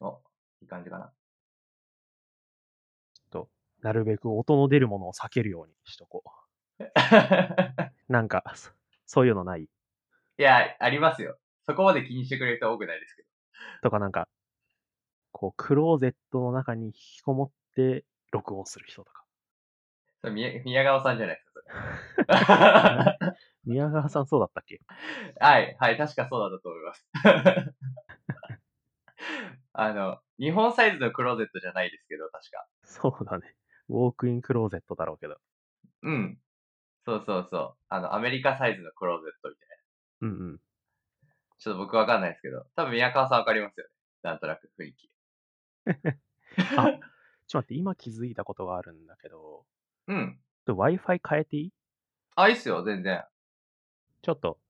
お、いい感じかな。と、なるべく音の出るものを避けるようにしとこう。なんか、そそういうのない？いや、ありますよ。そこまで気にしてくれる人多くないですけど。とかなんか、こう、クローゼットの中に引きこもって録音する人とか。それ宮宮川さんじゃないですか、それ。宮川さんそうだったっけ？はい、はい、確かそうだったと思います。あの、日本サイズのクローゼットじゃないですけど、確か。そうだね。ウォークインクローゼットだろうけど。うん。そうそうそう。あの、アメリカサイズのクローゼットみたいな。うんうん。ちょっと僕わかんないですけど、多分宮川さんわかりますよね。なんとなく雰囲気。あ、ちょっと待って、今気づいたことがあるんだけど、うん。Wi-Fi 変えていい？あ、いいっすよ、全然。ちょっと、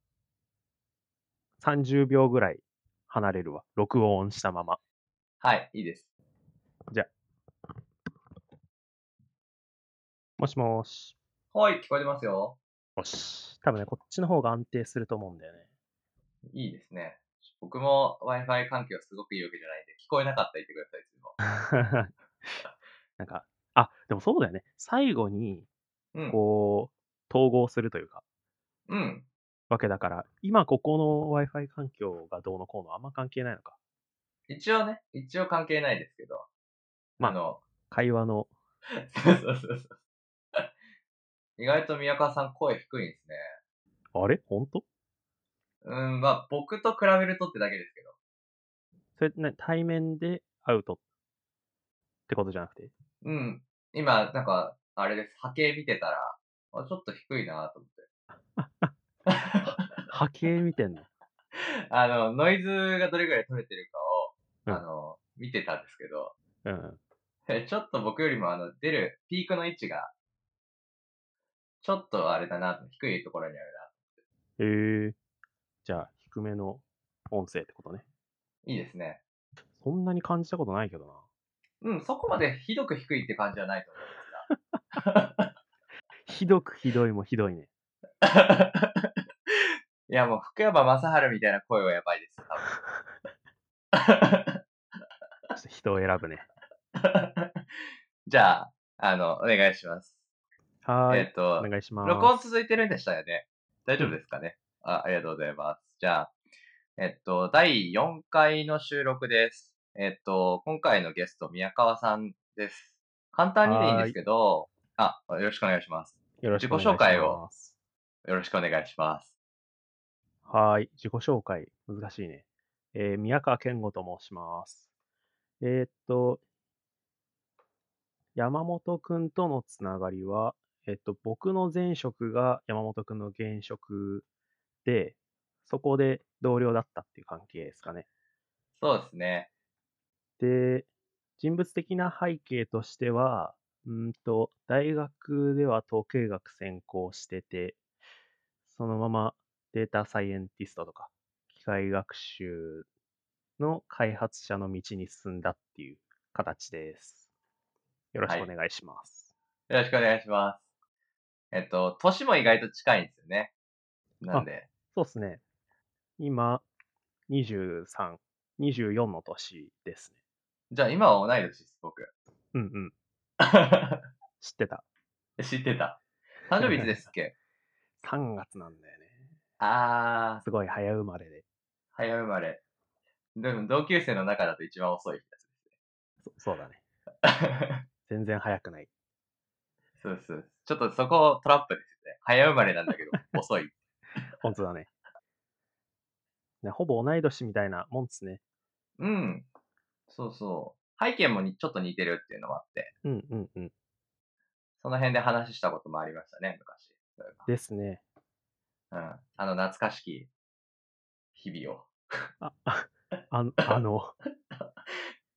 30秒ぐらい離れるわ。録音したまま。はい、いいです。じゃあ。もしもーし。はい、聞こえてますよ。よし。多分ね、こっちの方が安定すると思うんだよね。いいですね。僕も Wi-Fi 環境すごくいいわけじゃないんで、聞こえなかったら言ってください、いつも。なんか、あ、でもそうだよね。最後に、うん。こう、統合するというか、うん。わけだから、今ここの Wi-Fi 環境がどうのこうのあんま関係ないのか。一応ね、一応関係ないですけど。まああの、会話の、そうそうそうそう。意外と宮川さん声低いんですね。あれ？本当？うん、まあ僕と比べるとってだけですけど。それ、ね、対面で会うとってことじゃなくて？うん。今、なんか、あれです。波形見てたら、あちょっと低いなと思って。波形見てんの？あの、ノイズがどれぐらい取れてるかを、うんあの、見てたんですけど、うん。えちょっと僕よりもあの、出るピークの位置が、ちょっとあれだな、低いところにあるえー、じゃあ、低めの音声ってことね。な。いいですね。そんなに感じたことないけどな。うん、そこまでひどく低いって感じはないと思うんですが。ひどくひどいもひどいね。いや、もう福山雅治みたいな声はやばいですよ、多ちょっと人を選ぶね。分。じゃあ、あの、お願いします。はーい。えっ、とお、願いします。録音続いてるんでしたよね？大丈夫ですかね、あありがとうございます。じゃあ、えっと、第4回の収録です。えっと、今回のゲスト、宮川さんです。簡単にでいいんですけど、あ、よろしくお願いします。よろしくお願いします。自己紹介をよろしくお願いします。はーい。自己紹介。難しいね。えー宮川健吾と申します。えーっと、山本くんとのつながりは、えっと、僕の前職が山本くんの現職で、そこで同僚だったっていう関係ですかね。そうですね。で、人物的な背景としては、うーんと、大学では統計学専攻してて、そのままデータサイエンティストとか、機械学習の開発者の道に進んだっていう形です。よろしくお願いします。よろしくお願いします。えっと、年も意外と近いんですよね。なんで、そうですね。今、23、24の年ですね。じゃあ今は同い年です、僕。うんうん。知ってた。知ってた。誕生日いつですっけ？3月なんだよね。あー、すごい早生まれで。早生まれ。でも同級生の中だと一番遅いやつそそうだね。ですね。全然早くない。そうそう。ちょっとそこトラップですよね。早生まれなんだけど、遅い。本当だね。ねほぼ同い年みたいなもんっすね。うん。そうそう。背景もにちょっと似てるっていうのもあって、うんうんうん。その辺で話したこともありましたね、昔。ですね。ばうん。あの懐かしき日々を。あ、ああのあの、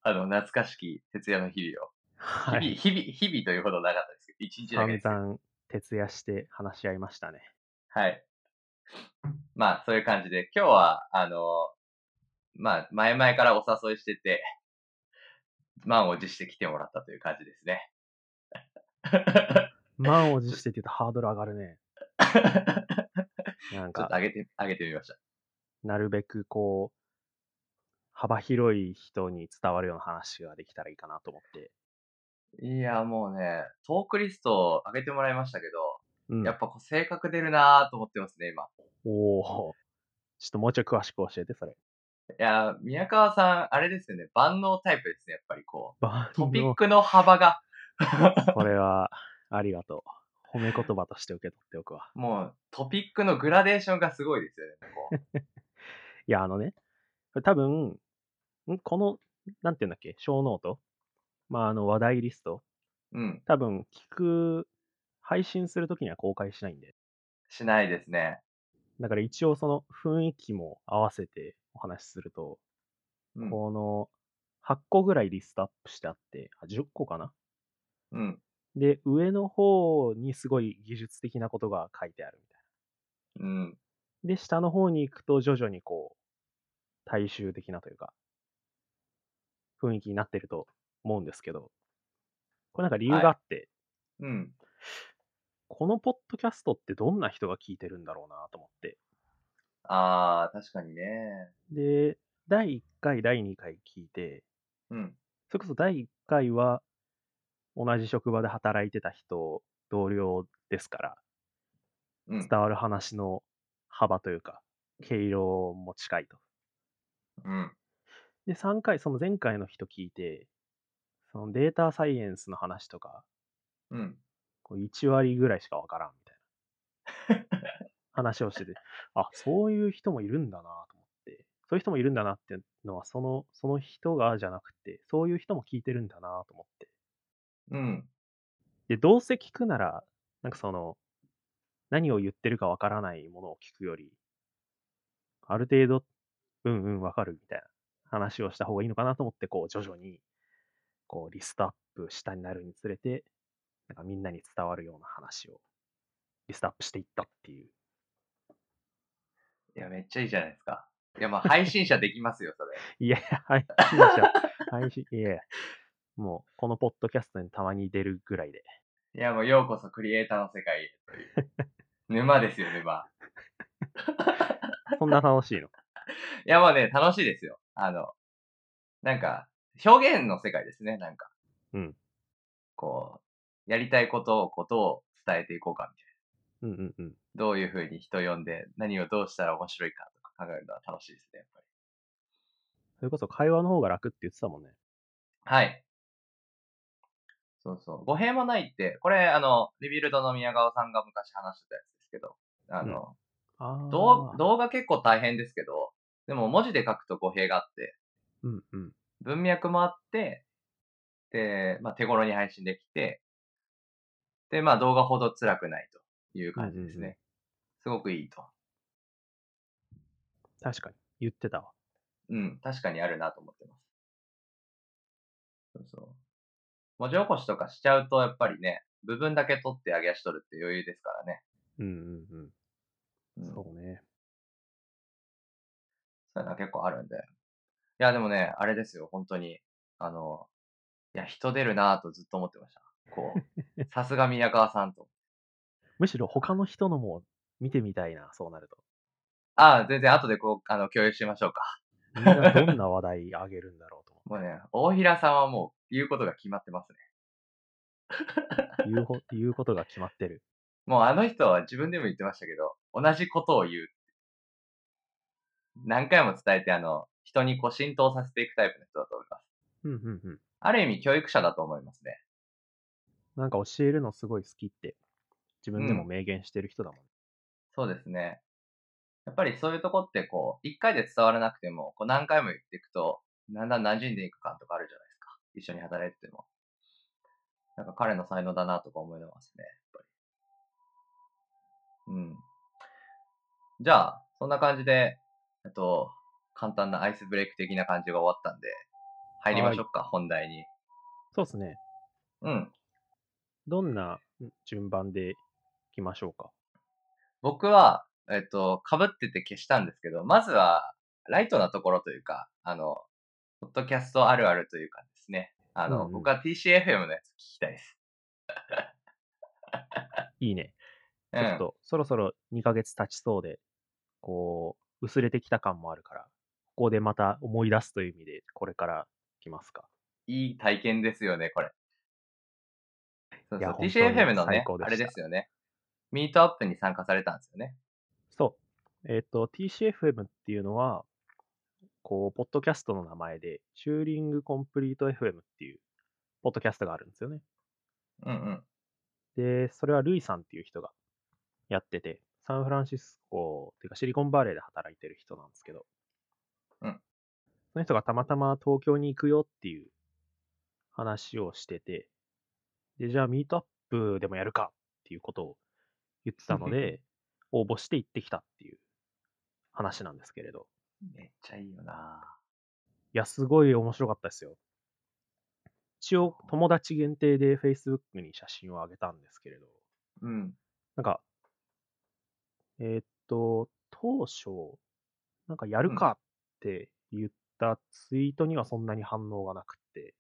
あの 懐かしき徹夜の日々を。はい。日々、日々、日々というほどなかったですけど、一日だけ散ですけど。々徹夜して話し合いましたね。はい。まあ、そういう感じで、今日は、あの、まあ、前々からお誘いしてて、満を持して来てもらったという感じですね。満を持してって言うとハードル上がるね。なんかちょっと、上げて、上げてみました。なるべくこう、幅広い人に伝わるような話ができたらいいかなと思って。いや、もうね、トークリストを上げてもらいましたけど、うん。やっぱこう性格出るなぁと思ってますね、今。おお。ちょっともうちょい詳しく教えて、それ。いや、宮川さん、あれですよね、万能タイプですね、やっぱりこバう。トピッのクの幅が。これは、ありがとう。褒め言葉として受け取っておくわ。もう、トピックのグラデーションがすごいですよね、こう。いや、あのね、これ多分、んこの、なんていうんだっけ、 show note？まあ、あの、話題リスト？うん、多分、聞く、配信するときには公開しないんで。しないですね。だから一応その雰囲気も合わせてお話しすると、うん、この8個ぐらいリストアップしてあって、あ10個かな？うん、で、上の方にすごい技術的なことが書いてあるみたいうん、な。で、下の方に行くと徐々にこう、大衆的なというか、雰囲気になってると思うんですけど、これなんか理由があって、うん。このポッドキャストってどんな人が聞いてるんだろうなと思って。あー、確かにね。で、第1回、第2回聞いて、うん、それこそ第1回は同じ職場で働いてた人、同僚ですから、うん、伝わる話の幅というか、毛色も近いと。うん、で、3回、その前回の人聞いて、そのデータサイエンスの話とか、うん。こう1割ぐらいしかわからんみたいな 話をしてて、あ、そういう人もいるんだなと思って、そういう人もいるんだなっていうのは、その、その人がじゃなくて、そういう人も聞いてるんだなと思って。うん、で、どうせ聞くなら、なんかその、何を言ってるかわからないものを聞くより、ある程度、うんうんわかるみたいな話をした方がいいのかなと思って、こう、徐々に、こう、リストアップ下になるにつれて、なんかみんなに伝わるような話を、リストアップしていったっていう。いや、めっちゃいいじゃないですか。いや、まあ、配信者できますよ、それ。いや配信者、配信、いやいや、もう、このポッドキャストにたまに出るぐらいで。いや、もう、ようこそクリエイターの世界へという。沼ですよ、沼。そんな楽しいの？いや、まあね、楽しいですよ。あの、なんか、表現の世界ですね、なんか。うん。こう、やりたいことを、ことを伝えていこうか、みたいな。うんうんうん。どういうふうに人を呼んで、何をどうしたら面白いかとか考えるのは楽しいですね、やっぱり。それこそ会話の方が楽って言ってたもんね。はい。そうそう。語弊もないって、これ、あの、リビルドの宮川さんが昔話してたやつですけど、あの、ああ。動動画結構大変ですけど、でも文字で書くと語弊があって、うんうん。文脈もあって、で、まあ、手頃に配信できて、で、まあ、動画ほど辛くないという感じですね。すごくいいと。確かに。言ってたわ。うん、確かにあるなと思ってます。そうそう。文字起こしとかしちゃうと、やっぱりね、部分だけ取って上げ足取るって余裕ですからね。うんうんううん。ん、そうそうね。いうのは結構あるんで。いや、でもね、あれですよ、本当に。あの、いや、人出るなぁとずっと思ってました。こう、さすが宮川さんと。むしろ他の人のも見てみたいな、そうなると。ああ、全然後でこう、あの、共有しましょうか。みんな どんな話題あげるんだろうと思もうね、大平さんはもう言うことが決まってますね。言うほ言うことが決まってる。もうあの人は自分でも言ってましたけど、同じことを言う。何回も伝えて、あの、人にこう浸透させていくタイプの人だと思います。うんうんうん。ある意味教育者だと思いますね。なんか教えるのすごい好きって、自分でも明言してる人だもん。そうですね。やっぱりそういうとこってこう、一回で伝わらなくても、こう何回も言っていくと、だんだん馴染んでいく感とかあるじゃないですか。一緒に働いてても。なんか彼の才能だなとか思いますね。やっぱり。うん。じゃあ、そんな感じで、えっと、簡単なアイスブレイク的な感じが終わったんで、入りましょうか、本題に。そうですね。うん。どんな順番でいきましょうか？僕は、えっと、被ってて消したんですけど、まずは、ライトなところというか、あの、ポッドキャストあるあるというかですね。あの、うんうん僕は TCFM のやつ聞きたいです。いいね。うん。ちょっと、そろそろ2ヶ月経ちそうで、こう、薄れてきた感もあるから、ここでまた思い出すという意味で、これから来ますか？いい体験ですよね、これ。そうそう。TCFM のねあれですよね。ミートアップに参加されたんですよね。そう。えっ、と、TCFM っていうのは、こう、ポッドキャストの名前で、チューリングコンプリート FM っていう、ポッドキャストがあるんですよね。うんうん。で、それはルイさんっていう人がやってて、サンフランシスコっていうかシリコンバレーで働いてる人なんですけど、うん。その人がたまたま東京に行くよっていう話をしてて、で、じゃあミートアップでもやるかっていうことを言ってたので、応募して行ってきたっていう話なんですけれど、めっちゃいいよないや、すごい面白かったですよ。一応、友達限定で Facebook に写真を上げたんですけれど、うん。なんか、えーっと、当初、なんかやるうんかって言ったツイートにはそんなに反応がなくって、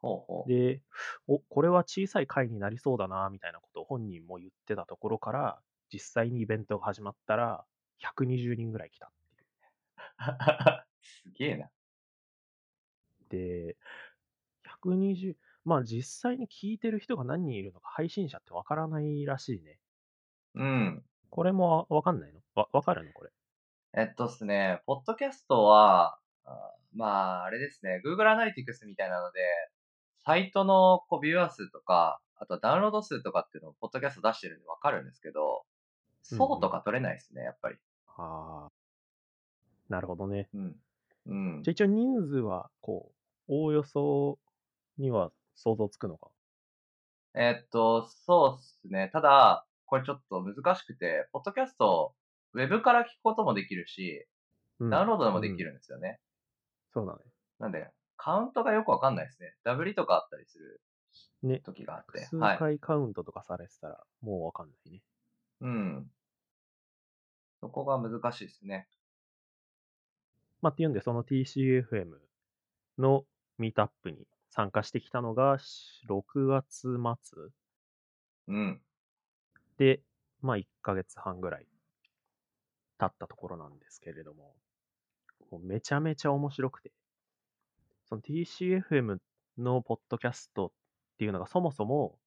ほうほう。で、お、これは小さい会になりそうだな、みたいなことを本人も言ってたところから、実際にイベントが始まったら、120人ぐらい来たっていう。すげえな。で、120、まあ実際に聞いてる人が何人いるのか配信者ってわからないらしいね。うん。これもわかんないの？わ、わかるの？これ。えっとっすね、ポッドキャストは、あまあ、あれですね、Google Analytics みたいなので、サイトのこうビューアー数とか、あとダウンロード数とかっていうのをポッドキャスト出してるんでわかるんですけど、うんうんそうとか取れないですね、やっぱり。ああ。なるほどね。うん。うんじゃあ。一応人数は、こう、おおよそには想像つくのか？えっと、そうっすね。ただ、これちょっと難しくて、ポッドキャスト、ウェブから聞くこともできるし、うんダウンロードでもできうんるんですよね。そうだなんで、カウントがよくわかんないですね。ダブリとかあったりするね。ね。時があって。数はい。回カウントとかされてたら、もうわかんないね。うん。そこが難しいですね。まあ、っていうんで、その TCFM のミートアップに参加してきたのが、し6月末？うん。で、まあ、1ヶ月半ぐらい経ったところなんですけれども、もうめちゃめちゃ面白くて、その TCFM のポッドキャストっていうのがそもそも、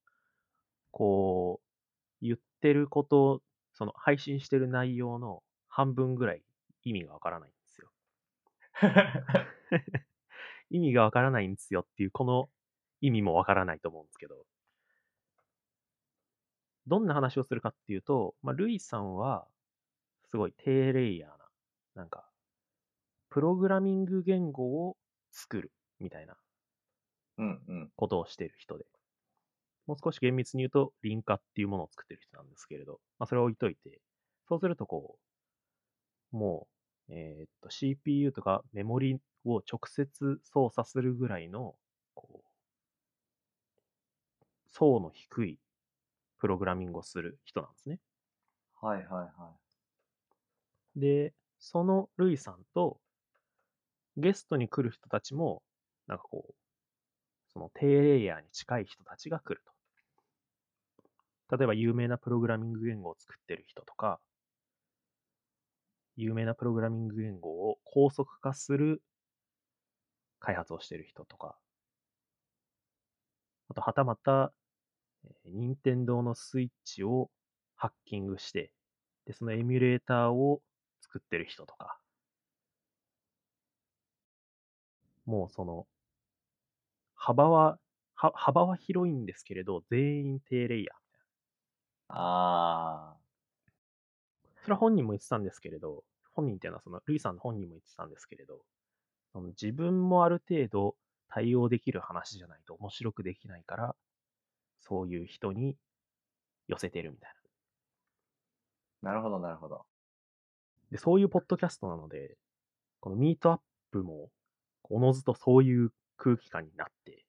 こう、言ってること、その配信してる内容の半分ぐらい意味がわからないんですよ。意味がわからないんですよっていう、この意味もわからないと思うんですけど、どんな話をするかっていうと、まあ、ルイさんは、すごい低レイヤーな、なんか、プログラミング言語を作るみたいなうんうん。ことをしている人で、もう少し厳密に言うと、リンカっていうものを作ってる人なんですけれど、まあ、それを置いといて、そうするとこう、もう、えーっと、CPU とかメモリを直接操作するぐらいの、こう、層の低いプログラミングをする人なんですね。はいはいはで、そのルイさんと、ゲストに来る人たちも、なんかこう、その低レイヤーに近い人たちが来ると。例えば有名なプログラミング言語を作ってる人とか、有名なプログラミング言語を高速化する開発をしてる人とか、あとはたまた、えー任天堂のスイッチをハッキングして、で、そのエミュレーターを作ってる人とか、もうその、幅は、は幅は広いんですけれど、全員低レイヤー。あな。それは本人も言ってたんですけれど、本人っていうのはその、ルイさんの本人も言ってたんですけれど、その自分もある程度対応できる話じゃないと面白くできないから、そういう人に寄せてるみたいな。ー、なるほどなるほど。で、そういうポッドキャストなので、このミートアップも、おのずとそういう空気感になって、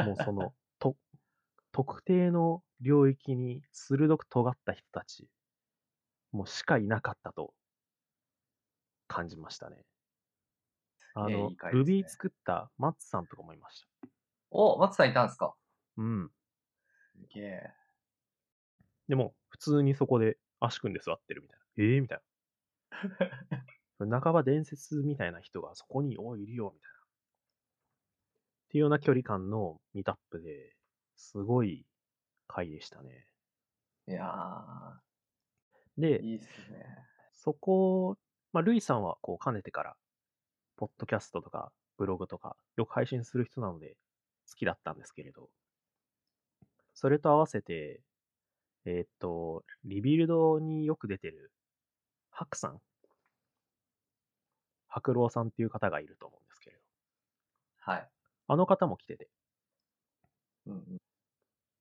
もうその、と、特定の領域に鋭く尖った人たち、もうしかいなかったと感じましたね。あのげえいい、回ですね Ruby 作ったマッツさんとかもいました。お、松さんいたんですか？うん。すげえ。でも、普通にそこで足組んで座ってるみたいな。ええみたいな。半ば伝説みたいな人がそこに、おい、いるよ、みたいな。っていうような距離感のミートアップで、すごい回でしたね。いやでー、、いいっすね。そこ、まあ、ルイさんはこう、かねてから、ポッドキャストとか、ブログとか、よく配信する人なので、好きだったんですけれど、それと合わせて、えーっと、リビルドによく出てる、ハクさん。白郎さんっていう方がいると思うんですけれど、はい。あの方も来てて、うんうん。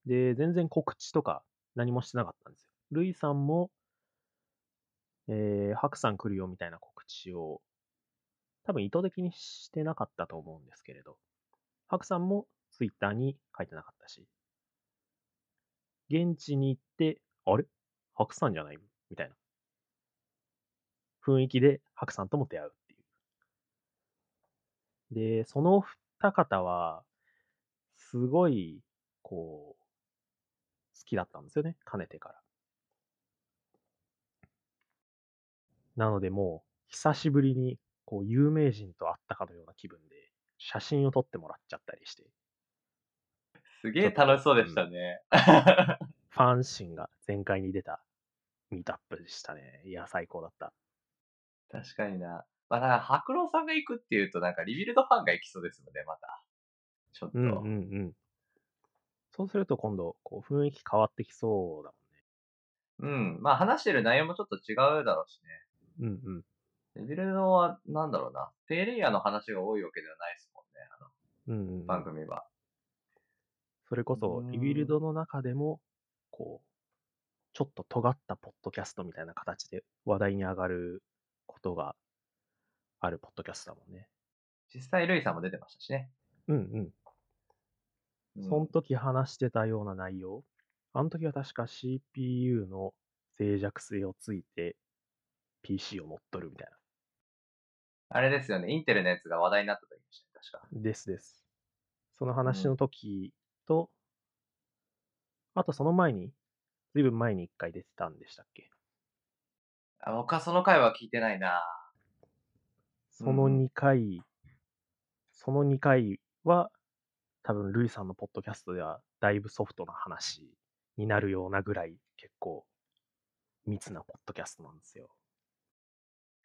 で、全然告知とか何もしてなかったんですよ。ルイさんも、えー、ハクさん来るよみたいな告知を、多分意図的にしてなかったと思うんですけれど、ハクさんもツイッターに書いてなかったし、現地に行って、あれ？ハクさんじゃない？みたいな雰囲気でハクさんとも出会うっていう。で、その二方は、すごい、こう、好きだったんですよね、かねてから。なのでもう、久しぶりに、こう、有名人と会ったかのような気分で、写真を撮ってもらっちゃったりして、すげえ楽しそうでしたね。ファン心が全開に出たミートアップでしたね。いや、最高だった。確かにな。まあ、だから、白郎さんが行くっていうと、なんか、リビルドファンが行きそうですもんね、また。ちょっと。うんうんうん。そうすると今度、こう、雰囲気変わってきそうだうん。まあ、話してる内容もちょっと違うだろうしね。もんね。うんうん。リビルドは、なんだろうな。低レイヤーの話が多いわけではないですもんね、あうんうんうの、番ん。組は。それこそ、うんリビルドの中でも、こう、ちょっと尖ったポッドキャストみたいな形で話題に上がることがあるポッドキャストだもんね。実際、ルイさんも出てましたしね。うんうん。うんその時話してたような内容。あの時は確か CPU の脆弱性をついて PC を乗っ取るみたいな。あれですよね。インテルのやつが話題になった時でしたね、確か。ですです。その話の時と、あとその前に、ずいぶん前に一回出てたんでしたっけ？あ僕はその回は聞いてないなそのうん2回、その2回は、多分、ルイさんのポッドキャストでは、だいぶソフトな話になるようなぐらい、結構、密なポッドキャストなんですよ。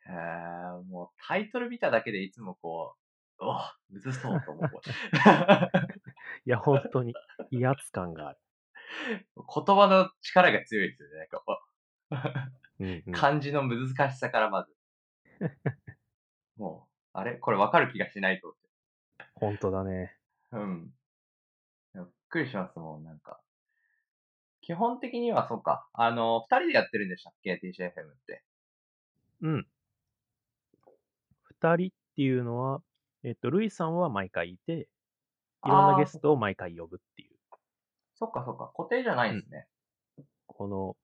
へえ、もうタイトル見ただけでいつもこう、おむずそうと思う。いや、本当に威圧感がある。言葉の力が強いですよね。なんかこうんううん漢字の難しさからまず。もう、あれ？これわかる気がしないと。本当だね。うん。びっくりしますもん、なんか。基本的にはそうか。あの、二人でやってるんでしたっけ ?TCFM って。うん。二人っていうのは、えっと、ルイさんは毎回いて、いろんなゲストを毎回呼ぶっていう、そっかそっか。固定じゃないんですね。この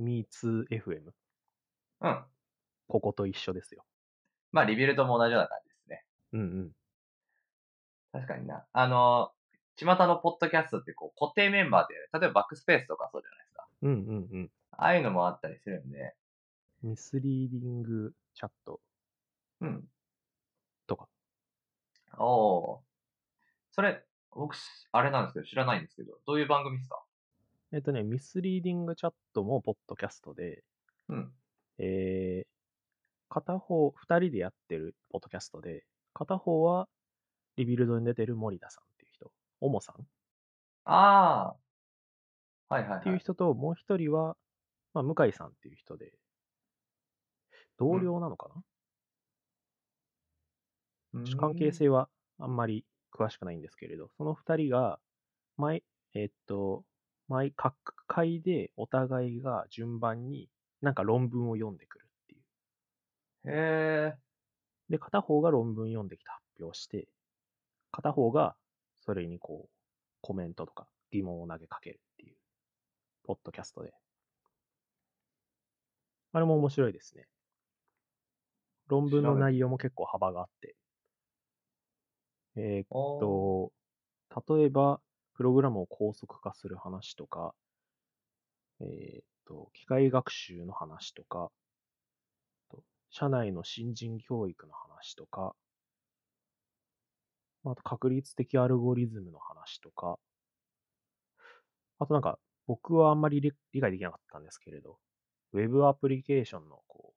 Me2FM、うん。ここと一緒ですよ。まあ、リビルドも同じような感じですね。うんうん。確かにな。あの、巷のポッドキャストってこう固定メンバーで、例えば backspace とかそうじゃないですか。うんうんうん。ああいうのもあったりするんで、 Misreading Chat うん。おー。それ、僕、あれなんですけど、知らないんですけど、どういう番組ですか？えっとね、 Misreading Chat もポッドキャストで、うん。えー、片方、二人でやってるポッドキャストで、片方はリビルドに出てる森田さんっていう人、おもさんああ。はいはいっていうはい。人と、もう一人は、まあ、向井さんっていう人で、同僚なのかな、関係性はあんまり詳しくないんですけれど、その二人が、毎、えっと、毎各回でお互いが順番になんか論文を読んでくるっていう。へえ。で、片方が論文読んできて発表して、片方がそれにこう、コメントとか疑問を投げかけるっていう、ポッドキャストで。あれも面白いですね。論文の内容も結構幅があって。えーっと、例えば、プログラムを高速化する話とか、えーっと、機械学習の話とか、と社内の新人教育の話とか、あと確率的アルゴリズムの話とか、あとなんか、僕はあんまり理理解できなかったんですけれど、ウェブアプリケーションのこう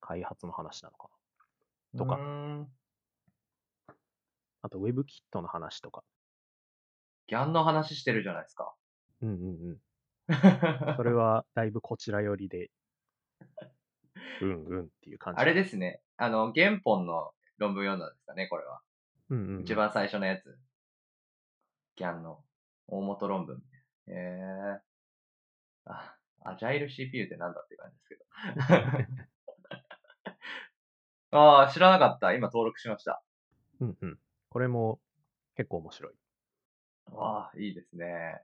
開発の話なのかな。とか。あと WebKit の話とか。ギャンの話してるじゃないですか。うんうんうん。それはだいぶこちら寄りで、うんうんっていう感じ。あれですね。あの、原本の論文読んだんですかね、これは。うんうんうん。一番最初のやつ。ギャンの大元論文。へえー。あ、アジャイル CPU ってなんだって感じですけど。ああ、知らなかった。今登録しました。うんうん。これも結構面白い。わあ、いいですね。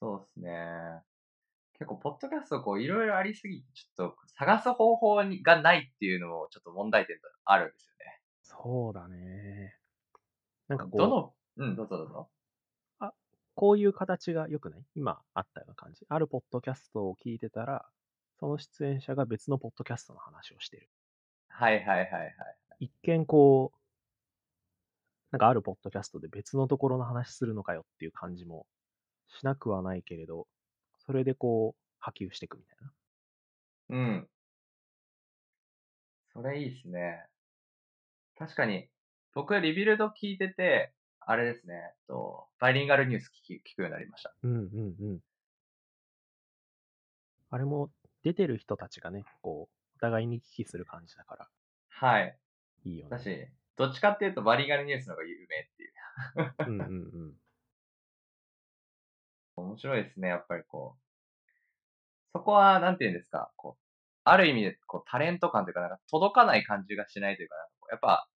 そうですね。結構、ポッドキャストこう、いろいろありすぎて、ちょっと探す方法にがないっていうのも、ちょっと問題点があるんですよね。そうだね。なんかこう、どの、うん、どうぞどうぞ。こういう形が良くない？今あったような感じ。あるポッドキャストを聞いてたら、その出演者が別のポッドキャストの話をしてる。はいはいはいはい。一見こう、なんかあるポッドキャストで別のところの話するのかよっていう感じもしなくはないけれど、それでこう波及していくみたいな。うん。それいいっすね。確かに、僕、リビルド聞いてて、あれですね、と、バイリンガルニュース聞き聞くようになりました。うんうんうん。あれも出てどっちかっていうと、バイリンガルニュースの方が有名っていう。うんうんうん。面白いですね、やっぱりこう。そこは、なんて言うんですか、こう、ある意味で、こう、タレント感というか、なんか届かない感じがしないというか、やっぱ、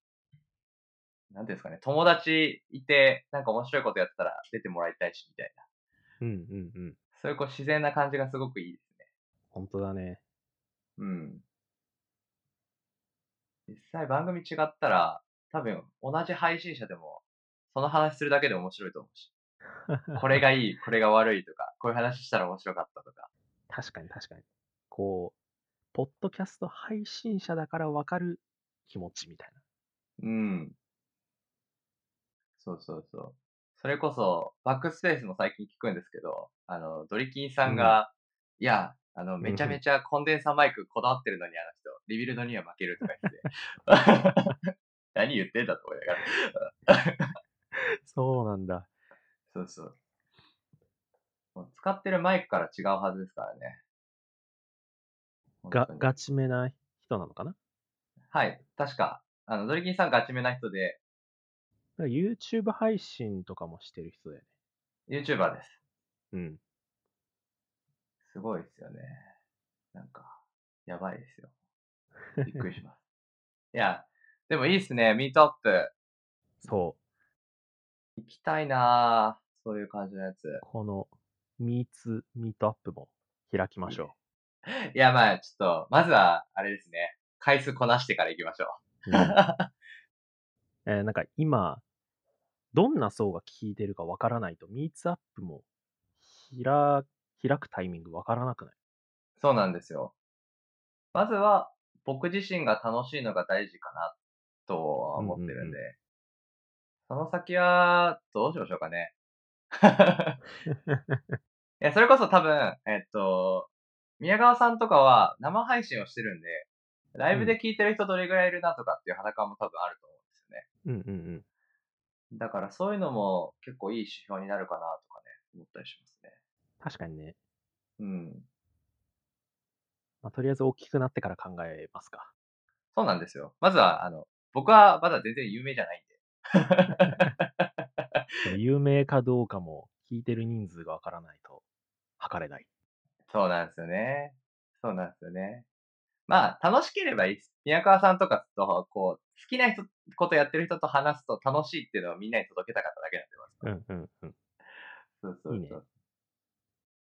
なんていうんですかね、友達いて、なんか面白いことやったら出てもらいたいし、みたいな。うんうんうん。そういうこう自然な感じがすごくいいですね。本当だね。うん。実際番組違ったら、多分同じ配信者でも、その話するだけで面白いと思うし、これがいい、これが悪いとか、こういう話したら面白かったとか。確かに確かに。こう、ポッドキャスト配信者だからわかる気持ちみたいうん。そうそうそう。それこそ、バックスペースも最近聞くんですけど、あの、ドリキンさんが、いや、あの、めちゃめちゃコンデンサーマイクこだわってるのに、あの人、リビルドには負けるとか言って。何言ってんだと思いながら。な。そうなんだ。そうそう。もう使ってるマイクから違うはずですからね。がガチめな人なのかな？はい。確か、あの、ドリキンさんガチめな人で、YouTube 配信とかもしてる人だよね。YouTuber です。うん。すごいですよね。なんか、やばいですよ。びっくりします。いや、でもいいっすね。ミートアップ。そ行きたいなぁ。そういう感じのやつ。う。この、ミーツミートアップも開きましょ いや、まあ、ちょっと、まずは、あれですね。回数こなしてから行きましょう。う。うんえーなんか今、どんな層が聞いてるかわからないと、ミーツアップも開開くタイミングわからなくない？そうなんですよ。まずは、僕自身が楽しいのが大事かな、とは思ってるんで。うんその先は、どうしましょうかね。いや、それこそ多分、えっと、宮川さんとかは生配信をしてるんで、ライブで聞いてる人どれぐらいいるなとかっていう裸も多分あると思うんですよね。うんうんうん。だからそういうのも結構いい指標になるかなとかね、思ったりしますね。確かにね。うん。まあ、とりあえず大きくなってから考えますか。そうなんですよ。まずは、あの、僕はまだ全然有名じゃないんで。有名かどうかも聞いてる人数がわからないと測れない。そうなんですよね。そうなんですよね。まあ、楽しければいいです。宮川さんとかと、こう、好きな人、ことやってる人と話すと楽しいっていうのをみんなに届けたかっただけなんで、まずうんうんうん。そうそうそう。いいね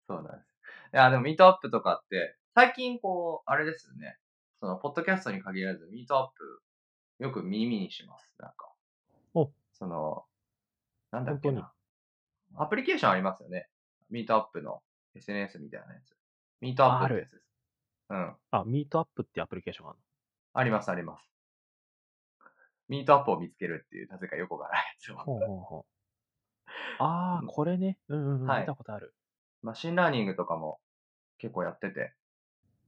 そうなんです。いや、でもミートアップとかって、最近こう、あれですよね。その、ポッドキャストに限らず、 meetup、よく耳にします。なんか。おその、なんだっけ本な。アプリケーションありますよね。 meetup の SNS みたいなやつ。 Meetup ってやつです。うん。あ、 Meetup ってアプリケーションがあるあります、あります。 meetup を見つけるっていう、なぜかよくわからないやつの。を。ほうほうほう。ああ、うんこれね。うんうんうん。はい見たことある。machine learning とかも結構やってて、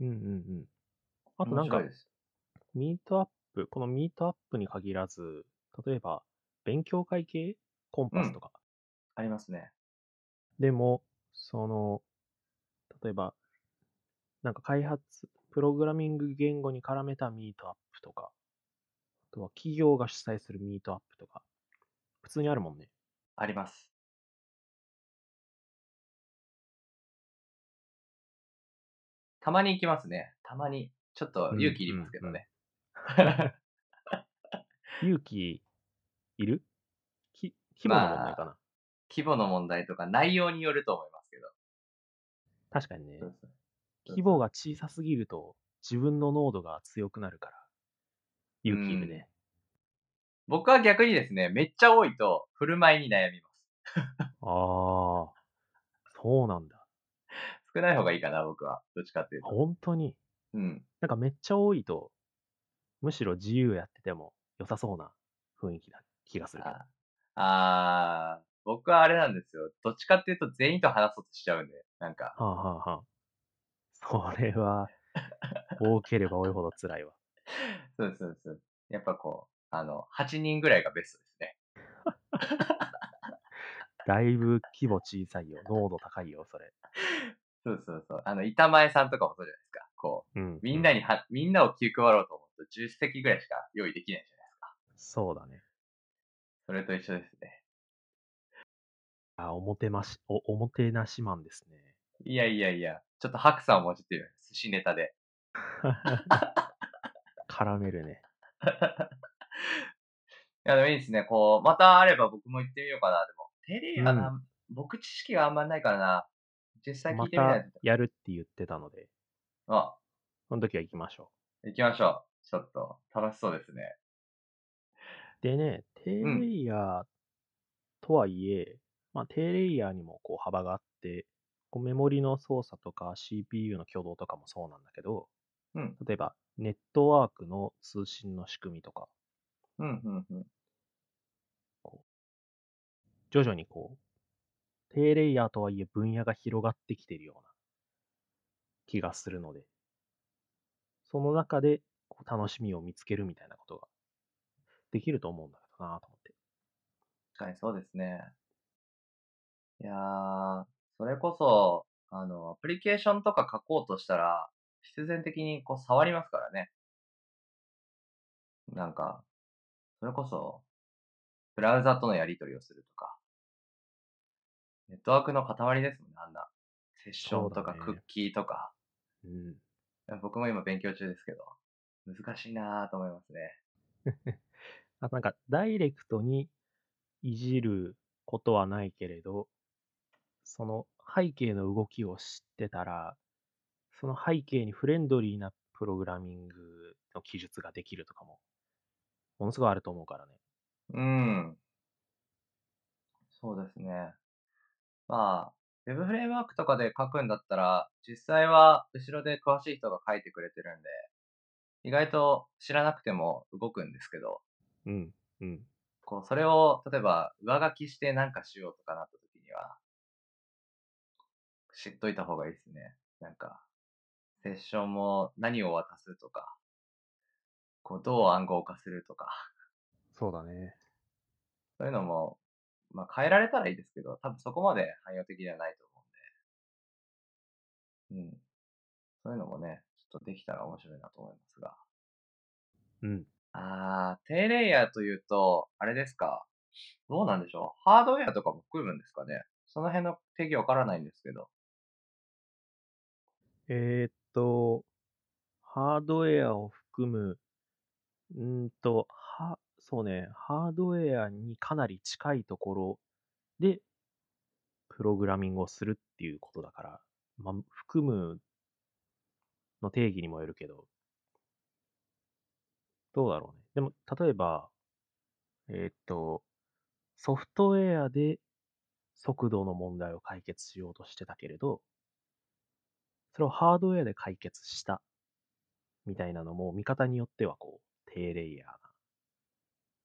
うんうんうん。あとなんか。 meetup、この meetup に限らず、例えば、勉強会系？ connpass とか。ありますね。でも、その、例えば、なんか開発、プログラミング言語に絡めた meetup とか、あとは企業が主催する meetup とか、普通にあるもんね。あります。たまに行きますね。たまに。ちょっと勇気いりますけどね。勇気いる？き規模の問題かな、規模の問題とか内容によると思いますけど。確かにね規模が小さすぎると自分の濃度が強くなるから、勇気いるね。僕は逆にですね、めっちゃ多いと振る舞いに悩みます。ああ、そうなんだ。少ない方がいいかな、僕は。どっちかっていうと。本当に。うん。なんかめっちゃ多いと、むしろ自由やってても良さそうな雰囲気な気がするけど。ああー、僕はあれなんですよ。どっちかっていうと全員と話そうとしちゃうんで、なんか、はあはあはあ。それは、多ければ多いほど辛いわ。そうですそうですそう。やっぱこう、あの、8人ぐらいがベストですね。だいぶ規模小さいよ。濃度高いよ、それ。そうそうそう。あの、板前さんとかもそうじゃないですか。こうん。う、みんなに。には、みんなを気配ろうと思うと10席ぐらいしか用意できないじゃないですか。そうだね。それと一緒ですね。あ、おもてまし、お、おもてなしマンですね。いやいやいや、ちょっと白さをもじってる寿司ネタで。絡めるね。いや、でもいいですね。こう、またあれば僕も行ってみようかな。でも、テレビはな、僕知識があんまないからな。実際聞まいてみないと。たやるって言ってたので、あ、その時は行きましょ行きましょう。ちょっと、楽しそうですね。う。でね、低レイヤーとはいえ、まあ、低レイヤーにもこう幅があって、こうメモリの操作とか CPU の挙動とかもそうなんだけど、うん、例えばネットワークの通信の仕組みとか、うん、うん、うん。徐々にこう、低レイヤーとはいえ分野が広がってきているような気がするので、その中でこう楽しみを見つけるみたいなことができると思うんだけどなと思って。確かにそうですね。いやー、それこそ、あの、アプリケーションとか書こうとしたら、必然的にこう触りますからね。なんか、それこそ、ブラウザとのやり取りをするとか、ネットワークの塊ですもんね、あんな。セッションとかクッキーとか。うん。いや僕も今勉強中ですけど、難しいなーと思いますね。あとなんか、ダイレクトにいじることはないけれど、その背景の動きを知ってたら、その背景にフレンドリーなプログラミングの記述ができるとかも、ものすごいあると思うからね。うん。そうですね。まあ、ウェブフレームワークとかで書くんだったら、実際は後ろで詳しい人が書いてくれてるんで、意外と知らなくても動くんですけど、うん、うん。こう、それを、例えば、上書きしてなんかしようとかなった時には、知っといた方がいいですね。なんか、セッションも何を渡すとか、こう、どう暗号化するとか、そうだね。そういうのも、まあ変えられたらいいですけど、多分そこまで汎用的ではないと思うんで、うん。そういうのもね、とできたら面白いなと思いますが。うん。あー、低レイヤーというと、あれですか？どうなんでしょう？ハードウェアとかも含むんですかね？その辺の定義わからないんですけど。えーっと、ハードウェアを含む、うーんと、は、そうね、ハードウェアにかなり近いところで、プログラミングをするっていうことだから、まあ、含むの定義にもよるけど、どうだろうね。でも、例えば、えーっと、ソフトウェアで速度の問題を解決しようとしてたけれど、それをハードウェアで解決したみたいなのも見方によってはこう、低レイヤーな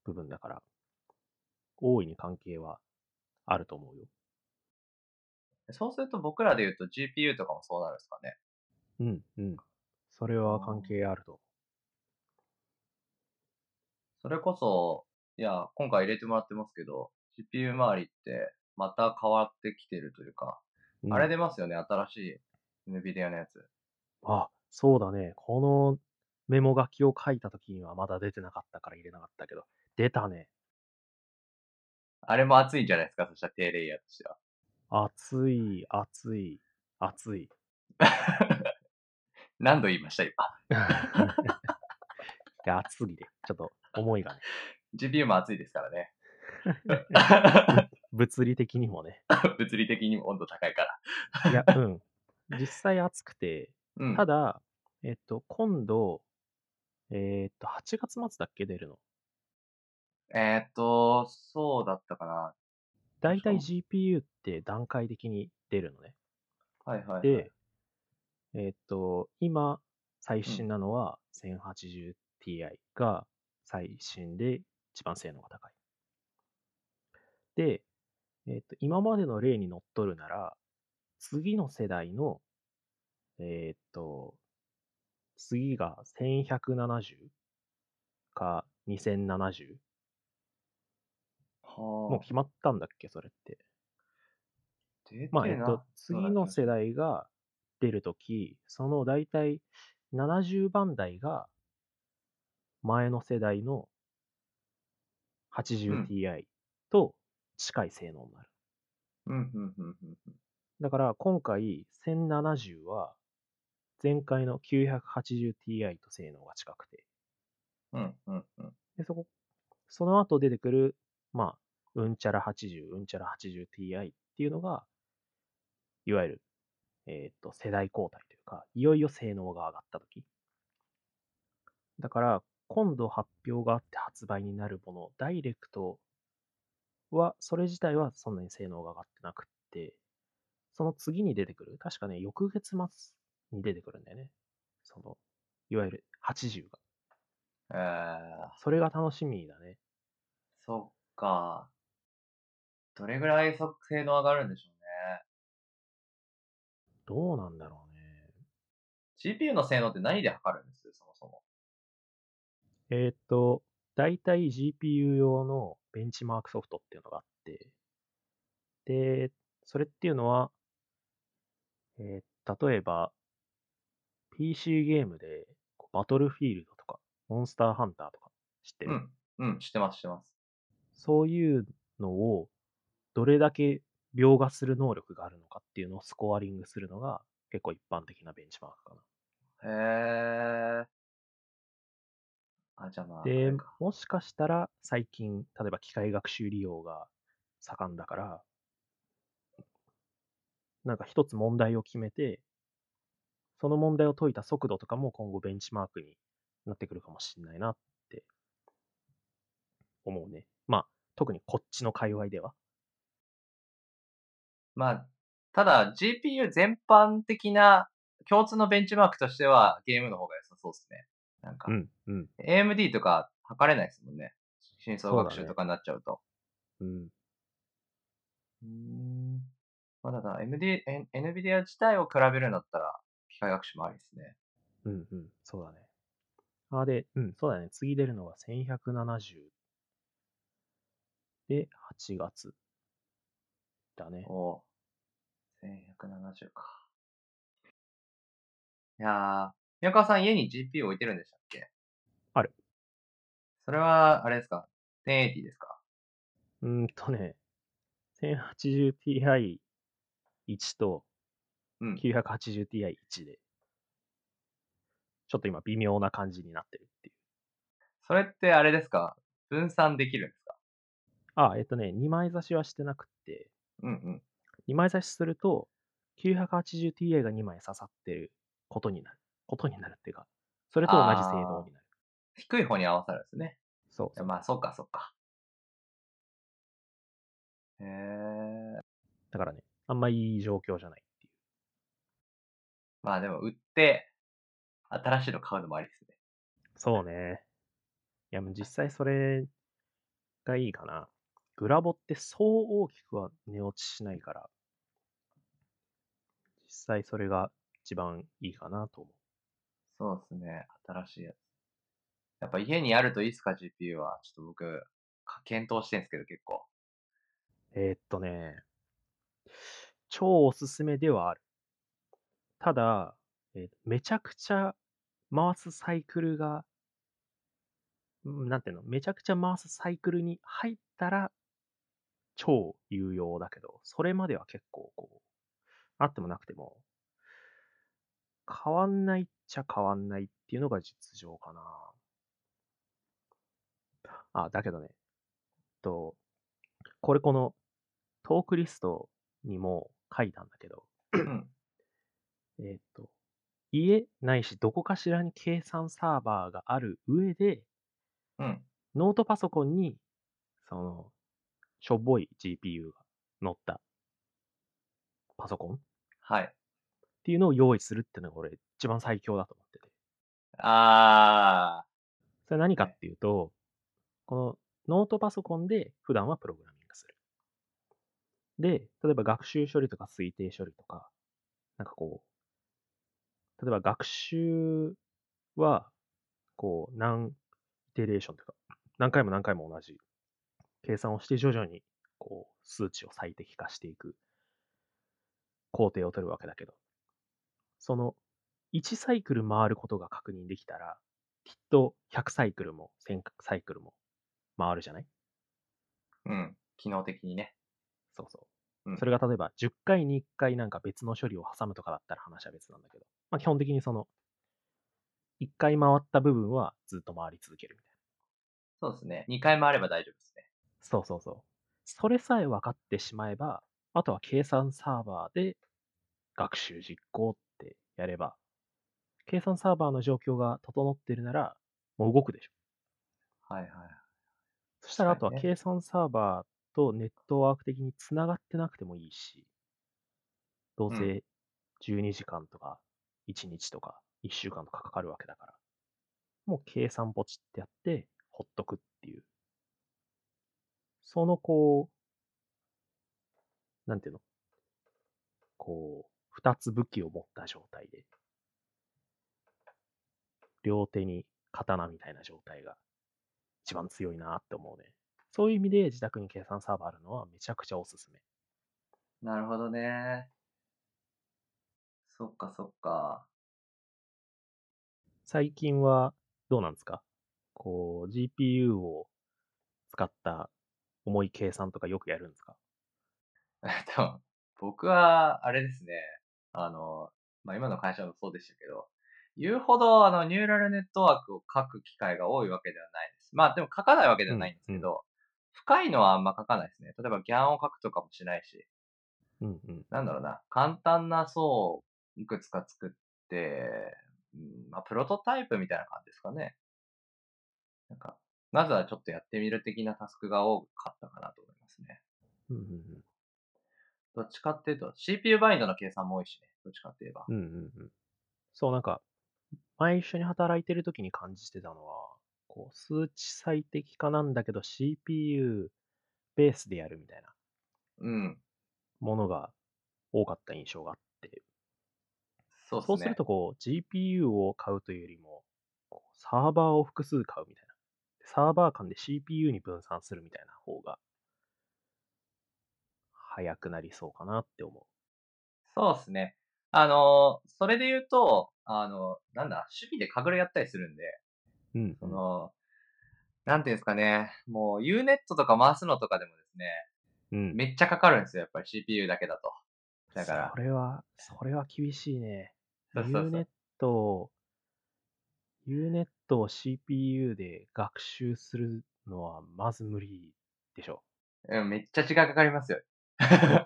部分だから、大いに関係はあると思うよ。そうすると僕らで言うと GPU とかもそうなるんですかね。うん、うん。それは関係あると。それこそ、いや、今回入れてもらってますけど、GPU 周りってまた変わってきてるというか、うんあれ出ますよね、新しい NVIDIA のやつ。あ、そうだね。このメモ書きを書いたときにはまだ出てなかったから入れなかったけど、出たね。あれも熱いんじゃないですか、そしたら低レイヤーとしては。熱い、熱い、熱い。何度言いました、今。いや、熱すぎて、ちょっと思いがね。GPU も熱いですからね。物理的にもね。物理的にも温度高いから。いや、うん。実際熱くて、うん。ただ、えっと、今度、えっと、8月末だっけ出るの？えーっと、そうだったかな。だいたいそ GPU って段階的に出るのね。はいはい、はい。で、えっと、今、最新なのは 1080ti が最新で一番性能が高い。で、えっと、今までの例にのっとるなら、次の世代の、えっと、次が1170か2070はもう決まったんだっけそれって。まあ、えっなと、次の世代が出るとき、その大体70番台が前の世代の 80ti と近い性能になる。うん、うん、うん、うん。だから今回1070は前回の 980ti と性能が近くて、うん、うん、うん。でそこ、その後出てくる、まあ、うんちゃら80、うんちゃら 80ti っていうのが、いわゆる、えっ、と、世代交代というか、いよいよ性能が上がったとき。だから、今度発表があって発売になるもの、ダイレクトは、それ自体はそんなに性能が上がってなくって、その次に出てくる、確かね、翌月末に出てくるんだよね。その、いわゆる80が。えー、それが楽しみだね。そっか。どれぐらいそ性能上がるんでしょうね。どうなんだろうね。CPU の性能って何で測るんです？そもそも。えーっと、大体 GPU 用のベンチマークソフトっていうのがあって、で、それっていうのは、えー例えば、PC ゲームで、バトルフィールドとか、モンスターハンターとか知ってる、うん。うん、知ってます、知ってます。そういうのを、どれだけ描画する能力があるのかっていうのをスコアリングするのが結構一般的なベンチマークかな。へー。あ、じゃあまあ。あでもしかしたら最近、例えば機械学習利用が盛んだから、なんか一つ問題を決めて、その問題を解いた速度とかも今後ベンチマークになってくるかもしれないなって思うね。まあ、特にこっちの界隈では。まあ、ただ GPU 全般的な共通のベンチマークとしてはゲームの方が良さそうですね。なんか、うん、うん、AMD とか測れないですもんね。深層学習とかになっちゃうと。うん。うーん。まあ、だから MD、NVIDIA 自体を比べるんだったら、機械学習もありですね。うん、うん、そうだね。あ、で、うん、そうだね。次出るのが1170で、8月だね。おう1170か。いやー、宮川さん家に GPU 置いてるんでしたっけ？ある。それは、あれですか ?1080 ですか？うーんとね、1080ti1 とうん。980ti1 で、ちょっと今微妙な感じになってるっていう。それってあれですか？分散できるんですか？あ、えっとね、2枚差しはしてなくって、うんうん。2枚差しすると、980ti が2枚刺さってることになる。ことになるっていうか、それと同じ性能になる。低い方に合わさるんですね。そういやまあ、そっかそっか。へえ。だからね、あんまいい状況じゃないっていう。まあでも、売って、新しいの買うのもありですね。そうね。いや、もう実際それがいいかな。グラボってそう大きくは値落ちしないから、実際それが一番いいかなと思う。そうですね。新しいやつ。やっぱ家にあるといいっすか、GPU は。ちょっと僕、か検討してんすけど結構。えーっとね、超おすすめではある。ただ、えーめちゃくちゃ回すサイクルが、うんなんていうの、めちゃくちゃ回すサイクルに入ったら、超有用だけど、それまでは結構こう、あってもなくても、変わんないっちゃ変わんないっていうのが実情かな。あ、だけどね、と、これこのトークリストにも書いたんだけど、うん。えーっと、家ないしどこかしらに計算サーバーがある上で、うん。ノートパソコンに、その、しょぼい GPU が乗ったパソコンっはい。ていうのを用意するっていうのが俺一番最強だと思ってて。あそれは何かっていうと、このノートパソコンで普段はプログラミングする。で、例えば学習処理とか推定処理とか、なんかこう、例えば学習は、こう、何イテレーションというか、何回も何回も同じ計算をして徐々に、こう、数値を最適化していく工程を取るわけだけど、その1サイクル回ることが確認できたら、きっと100サイクルも1000サイクルも回るじゃない？ー。うん。機能的にね。そうそうう。んそれが例えば10回に1回なんか別の処理を挟むとかだったら話は別なんだけど、まあ基本的にその、1回回った部分はずっと回り続けるみたいな。そうですね。2回回れば大丈夫ですね。そうそうそう。それさえ分かってしまえば、あとは計算サーバーで学習実行ってやれば、計算サーバーの状況が整ってるなら、もう動くでしょ。はいはい。そしたらあとは計算サーバーとネットワーク的につながってなくてもいいし、どううせ12時間とか1日とか1週間とかかかるわけだから、もう計算ポチってやって、ほっとくっていう。そのこう、なんていうの？こう、二つ武器を持った状態で、両手に刀みたいな状態が一番強いなって思うね。そういう意味で自宅に計算サーバーあるのはめちゃくちゃおすすめ。なるほどね。そっかそっか。最近はどうなんですか？こう、GPU を使った重い計算とかよくやるんですか？えっと、僕は、あれですね。あの、まあ、今の会社もそうでしたけど、言うほど、あの、ニューラルネットワークを書く機会が多いわけではないです。まあ、でも書かないわけではないんですけど、深いのはあんま書かないですね。例えば、ギャンを書くとかもしないし、うんうん。なんだろうな、簡単な層をいくつか作って、うんまあ、プロトタイプみたいな感じですかね。なんか、まずはちょっとやってみる的なタスクが多かったかなと思いますね。うんうんどっちかっていうと、CPU バインドの計算も多いしね。どっちかって言えば。うん。うんうんうん。そう、なんか、前一緒に働いてる時に感じてたのは、こう、数値最適化なんだけど CPU ベースでやるみたいなうん。ものが多かった印象があって、そうですね。そうするとこう、GPU を買うというよりも、こうサーバーを複数買うみたいな。サーバー間で CPU に分散するみたいな方が、早くなりそうかなって思そうですね。あの、それで言うと、あの、なんだ、守備でカグルやったりするんで、う。うん。その、なんていうんですかね、もう Unet とか回すのとかでもですね、うん。めっちゃかかるんですよ、やっぱり CPU だけだと。だからそ、れは、それは厳しいね。そうそうそう Unet を、Unet を CPU で学習するのはまず無理でしょ。うん、めっちゃ時間かかりますよ。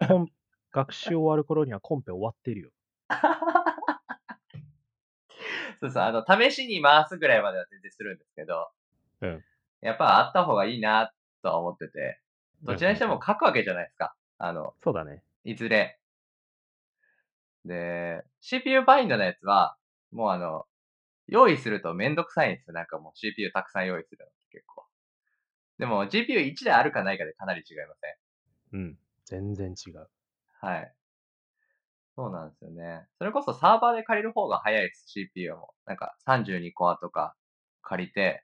コン学習終わる頃にはコンペ終わってるよ。そうそう、あの、試しに回すぐらいまでは全然するんですけど、うんやっぱあった方がいいなとは思ってて、どちらにしても書くわけじゃないですか。あの、そうだね。いずれ。で、CPU バインドのやつは、もうあの、用意するとめんどくさいんですよ。なんかもう CPU たくさん用意するの結構。でも GPU1 台あるかないかでかなり違いません？うん。全然違う。はい。そうなんですよね。それこそサーバーで借りる方が早いです、CPU も。なんか32コアとか借りて、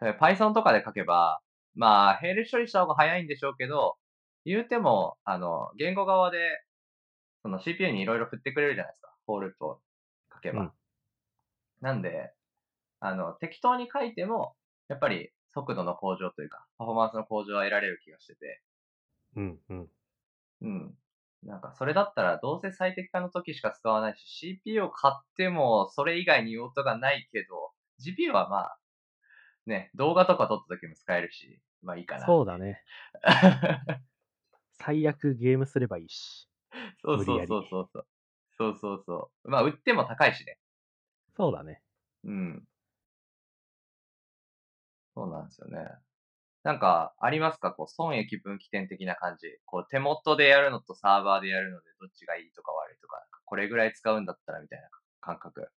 例えば Python とかで書けば、まあ、並列処理した方が早いんでしょうけど、言うても、あの、言語側で、その CPU にいろいろ振ってくれるじゃないですか。 for loop を書けば。うんなんで、あの、適当に書いても、やっぱり速度の向上というか、パフォーマンスの向上は得られる気がしてて、うんうん。うん。なんか、それだったら、どうせ最適化の時しか使わないし、CPU を買っても、それ以外に用途がないけど、GPU はまあ、ね、動画とか撮った時も使えるし、まあいいかな。そうだね。最悪ゲームすればいいし。そうそうそうそう。そうそうそう。まあ、売っても高いしね。そうだね。うん。そうなんですよね。なんか、ありますか？こう、損益分岐点的な感じ。こう、手元でやるのとサーバーでやるので、どっちがいいとか悪いとか、これぐらい使うんだったらみたいな感覚。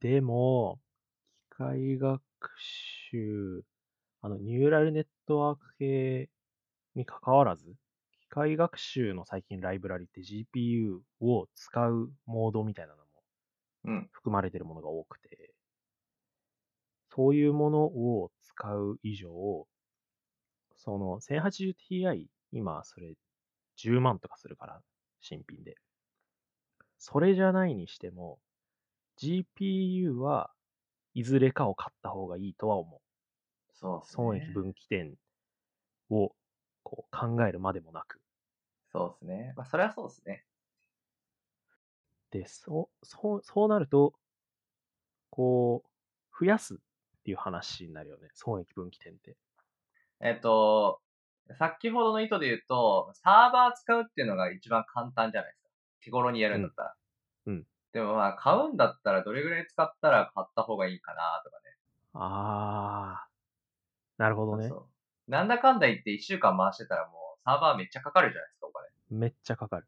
でも、機械学習、あの、ニューラルネットワーク系に関わらず、機械学習の最近ライブラリって GPU を使うモードみたいなのもうん。含まれてるものが多くて、そういうものを使う以上、その 1080ti、今それ10万とかするから、新品で。それじゃないにしても、GPU はいずれかを買った方がいいとは思う。そうね。損益分岐点をこう考えるまでもなく。そうですね。まあ、それはそうですね。で、そう、そう、そうなると、こう、増やすっていう話になるよね。損益分岐点って。えっと、先ほどの意図で言うと、サーバー使うっていうのが一番簡単じゃないですか。日頃にやるんだったら。うんうんでもまあ、買うんだったらどれぐらい使ったら買った方がいいかなとかね。あー、なるほどねなんだかんだ言って1週間回してたらもうサーバーめっちゃかかるじゃないですか、お金。めっちゃかかる。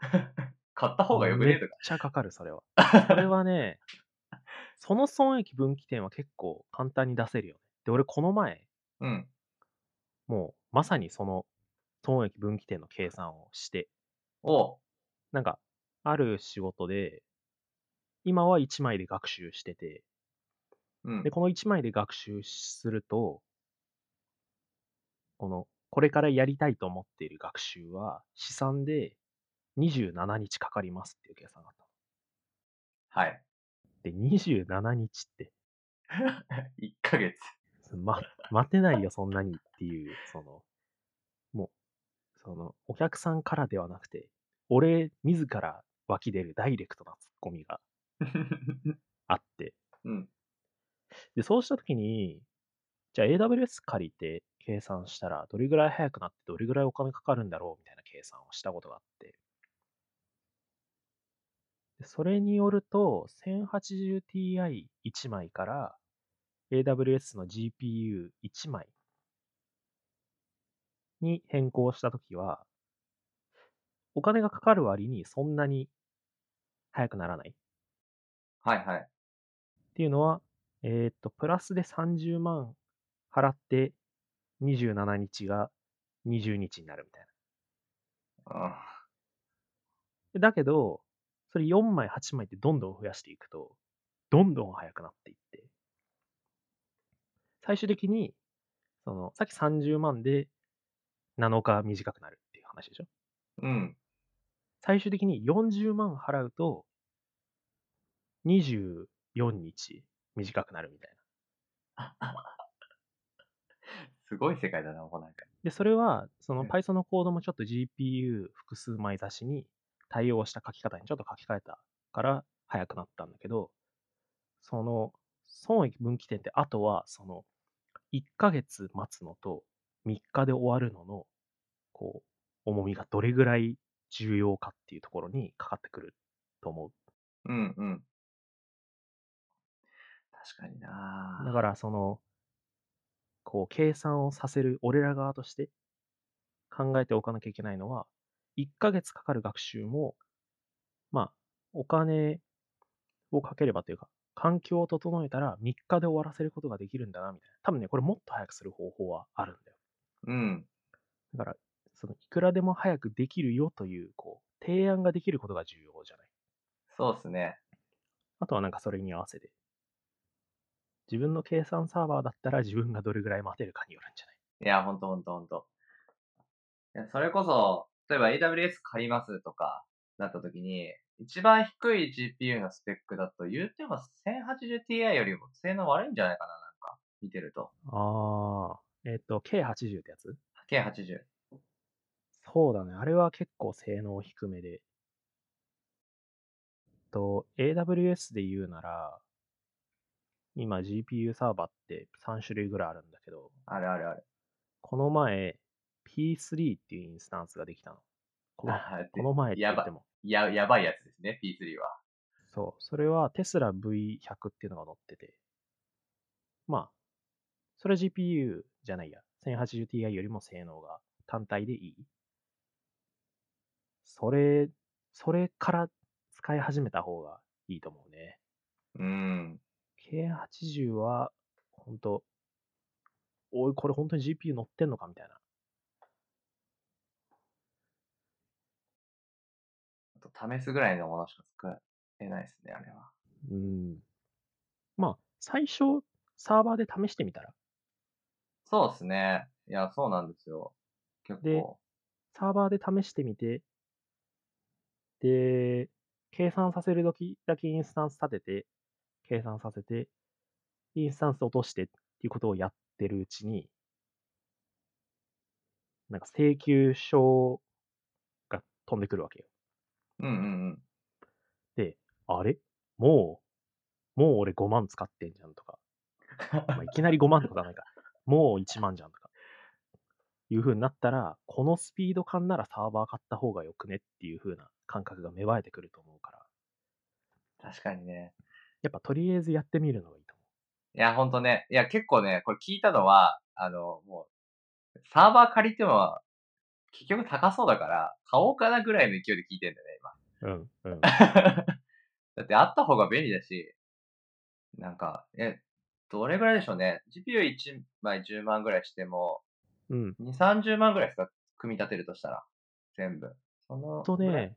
買った方がよくねめっえとか。ちゃかかる、それは。それはね、その損益分岐点は結構簡単に出せるよね。で、俺この前、うん。もうまさにその損益分岐点の計算をして、おうなんか、ある仕事で、今は1枚で学習してて、うんで、。この1枚で学習すると、この、これからやりたいと思っている学習は、試算で27日かかりますっていう計算があったはい。の。で、27日って、1ヶ月。ま、待てないよ、そんなにっていう、その、もう、その、お客さんからではなくて、俺自ら湧き出るダイレクトなツッコミが あって、うん。で、そうしたときに、じゃあ AWS 借りて計算したら、どれぐらい早くなってどれぐらいお金かかるんだろうみたいな計算をしたことがあって、でそれによると、1080ti1 枚から AWS の GPU1 枚に変更したときは、お金がかかる割にそんなに早くならない。はいはい。っていうのは、えーっと、プラスで30万払って27日が20日になるみたいな。うんでだけど、それ4枚、8枚ってどんどん増やしていくと、どんどん速くなっていって、最終的に、その、さっき30万で7日短くなるっていう話でしょ？うん。最終的に40万払うと、24日短くなるみたいな。すごい世界だな、もうなんか。で、それは、そのうん Python のコードもちょっと GPU 複数枚差しに対応した書き方にちょっと書き換えたから早くなったんだけど、その損益分岐点って、あとは、その1ヶ月待つのと3日で終わるのの、こう、重みがどれぐらい重要かっていうところにかかってくると思う。うんうん。確かになだから、その、こう、計算をさせる俺ら側として考えておかなきゃいけないのは、1ヶ月かかる学習も、まあ、お金をかければというか、環境を整えたら3日で終わらせることができるんだな、みたいな。多分ね、これもっと早くする方法はあるんだよ。うん。だから、そのいくらでも早くできるよという、こう、提案ができることが重要じゃない。そうですね。あとはなんかそれに合わせて。自分の計算サーバーだったら自分がどれぐらい待てるかによるんじゃないいや、ほんとほんとほんと。いや、それこそ、例えば AWS 借りますとか、なった時に、一番低い GPU のスペックだと言っても 1080Ti よりも性能悪いんじゃないかな、なんか、見てると。ああ、えっ、と、K80 ってやつ？K80。そうだね。あれは結構性能低めで。と、AWS で言うなら、今 GPU サーバーって3種類ぐらいあるんだけど、あれあれあれ。この前 P3 っていうインスタンスができたの。このあこの前って言やばっても。や、やばいやつですね、P3 は。そう。それはテスラ V100 っていうのが載ってて。まあ、それは GPU じゃないや。1080Ti よりも性能が単体でいい。それ、それから使い始めた方がいいと思うね。うん。K80 は、ほんと、おい、これ本当に GPU 乗ってんのかみたいな。あと試すぐらいのものしか使えないですね、あれは。うん。まあ、最初、サーバーで試してみたら。そうですね。いや、そうなんですよ。結で構。サーバーで試してみて、で、計算させるときだけインスタンス立てて、計算させて、インスタンス落としてっていうことをやってるうちに、なんか請求書が飛んでくるわけよ。うんうんうん。で、あれ？もう、もう俺5万使ってんじゃんとか、まあ、いきなり5万ってことはないか。もう1万じゃんとか。いう風になったら、このスピード感ならサーバー買った方がよくねっていう風な感覚が芽生えてくると思うから、確かにね。やっぱとりあえずやってみるのがいいといや、ほんとね。いや、結構ね、これ聞いたのは、あの、もう、サーバー借りても、結局高そうだから、買おうかなぐらいの勢いで聞いてんだよね、今。思う。うん、うん。だってあった方が便利だし、なんか、え、どれぐらいでしょうね。GPU1 枚10万ぐらいしても、うん。2、30万ぐらいですか組み立てるとしたら。全部。そのとね、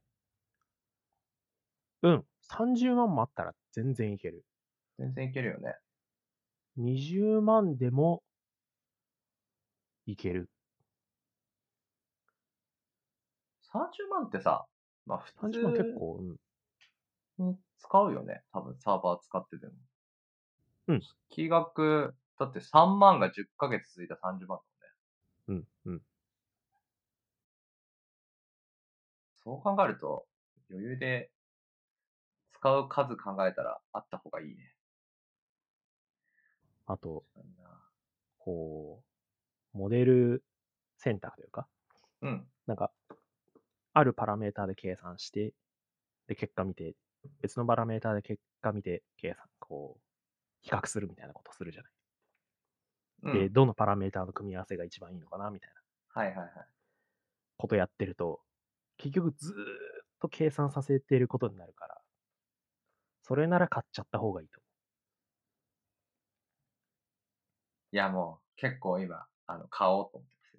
うん。30万もあったら全然いける。全然いけるよね。20万でもいける。30万ってさ、まあ普通30万結構、うん。に使うよね。多分サーバー使ってても。うん。月額、だって3万が10ヶ月続いた30万だもんね。うん、うん。そう考えると、余裕で使う数考えたらあった方がいいね。あと、こう、モデル選択というか、うん。なんか、あるパラメータで計算して、で、結果見て、別のパラメータで結果見て、計算、こう、比較するみたいなことするじゃない。で、うん。どのパラメータの組み合わせが一番いいのかな、みたいなはいはいはい。ことやってると、結局ずーっと計算させてることになるから、それなら買っちゃった方がいいといやもう、結構今、あの、買おうと思ってます。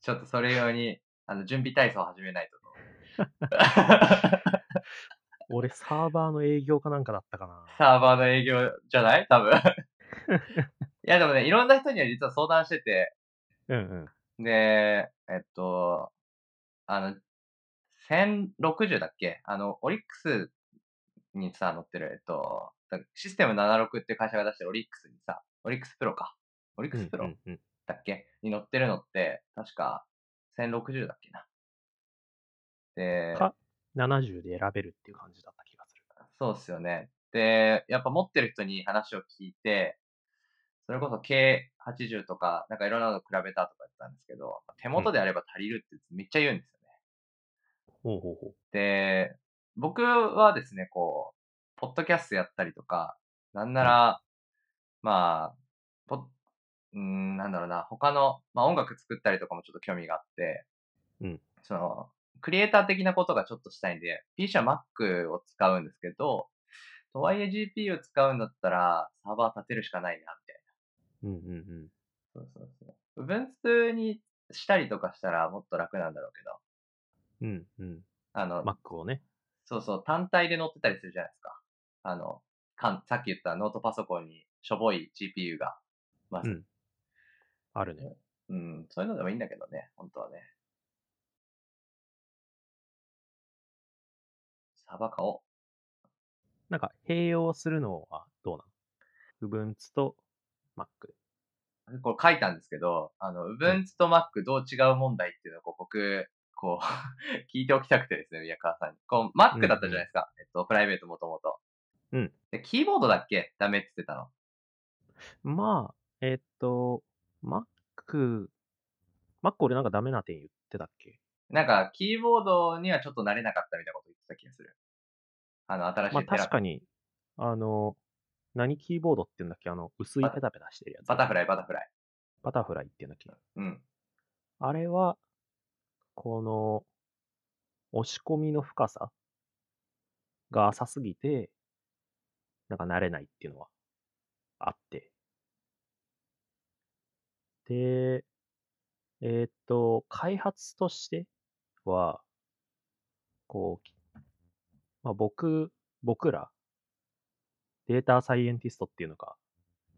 ちょっとそれ用に、あの、準備体操を始めないと。俺、サーバーの営業かなんかだったかな。サーバーの営業じゃない？多分。いやでもね、いろんな人には実は相談してて、うんうん。で、えっと、あの、1060だっけ？あの、オリックスにさ、載ってる、えっと、システム76っていう会社が出してるオリックスにさ、オリックスプロか。オリックスプロうんうんうんだっけ？に載ってるのって、確か1060だっけな。で、か、70で選べるっていう感じだった気がする。そうっすよね。で、やっぱ持ってる人に話を聞いて、それこそ K80 とか、なんかいろんなの比べたとか言ったんですけど、手元であれば足りるってめっちゃ言うんですよね。ほうほうほう。で、僕はですね、こう、ポッドキャストやったりとか、なんなら、まあ、ポッうーん、なんだろうな、他の、まあ音楽作ったりとかもちょっと興味があって、うんその、クリエイター的なことがちょっとしたいんで、PC は Mac を使うんですけど、とはいえ GPU 使うんだったら、サーバー立てるしかないな、みたいな。うんうんうん。そうそうそう。Ubuntu にしたりとかしたらもっと楽なんだろうけど、うんうん。あの、Mac をね。そうそう、単体で乗ってたりするじゃないですか。あの、かんさっき言ったノートパソコンにしょぼい GPU が、まず、うん。あるね。うん、そういうのでもいいんだけどね、本当はね。サーバー買おなんか、併用するのはどうなの ?Ubuntu と Mac で。う。これ書いたんですけど、あの、Ubuntu と Mac どう違う問題っていうのをこう僕、こう、聞いておきたくてですね、宮川さんに。こう、Mac だったじゃないですか。えっと、プライベートもともと。うん。で、キーボードだっけ？ダメって言ってたの。まあ、えっと、Mac、Mac 俺なんかダメな点言ってたっけ？なんか、キーボードにはちょっと慣れなかったみたいなこと言ってた気がする。あの、新しいまあ確かに、あの、何キーボードって言うんだっけ？あの、薄いペタペタしてるやつ。バタフライ、バタフライ。バタフライって言うんだっけ？うん。あれは、この、押し込みの深さが浅すぎて、なんか慣れないっていうのはあって。で、えーっと、開発としては、こう、まあ、僕、僕ら、データサイエンティストっていうのか、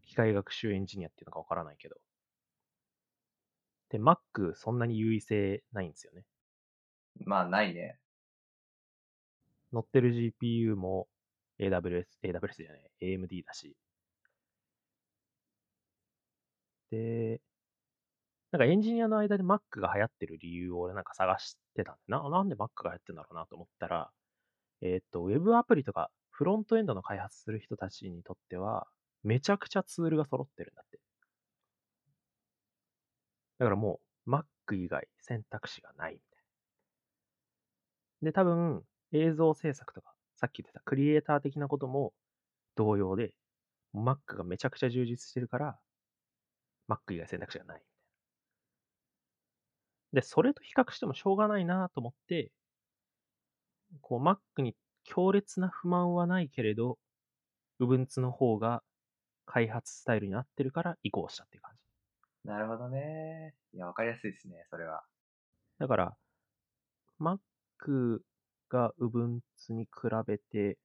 機械学習エンジニアっていうのかわからないけど、で、Mac そんなに優位性ないんですよね。まあ、ないね。乗ってる GPU も AWS、AWS じゃない、AMD だし。で、なんかエンジニアの間で Mac が流行ってる理由を俺なんか探してたんで、な、なんで Mac が流行ってんだろうなと思ったら、えーっと、Web アプリとかフロントエンドの開発する人たちにとっては、めちゃくちゃツールが揃ってるんだって。だからもう Mac 以外選択肢がないみたいな。で、多分映像制作とか、さっき言ってたクリエイター的なことも同様で、Mac がめちゃくちゃ充実してるから、Mac 以外選択肢がない。で、それと比較してもしょうがないなと思って、こう Mac に強烈な不満はないけれど、Ubuntu の方が開発スタイルに合ってるから移行したっていう感じ。なるほどね。いや、わかりやすいですね、それは。だから、Mac が Ubuntu に比べて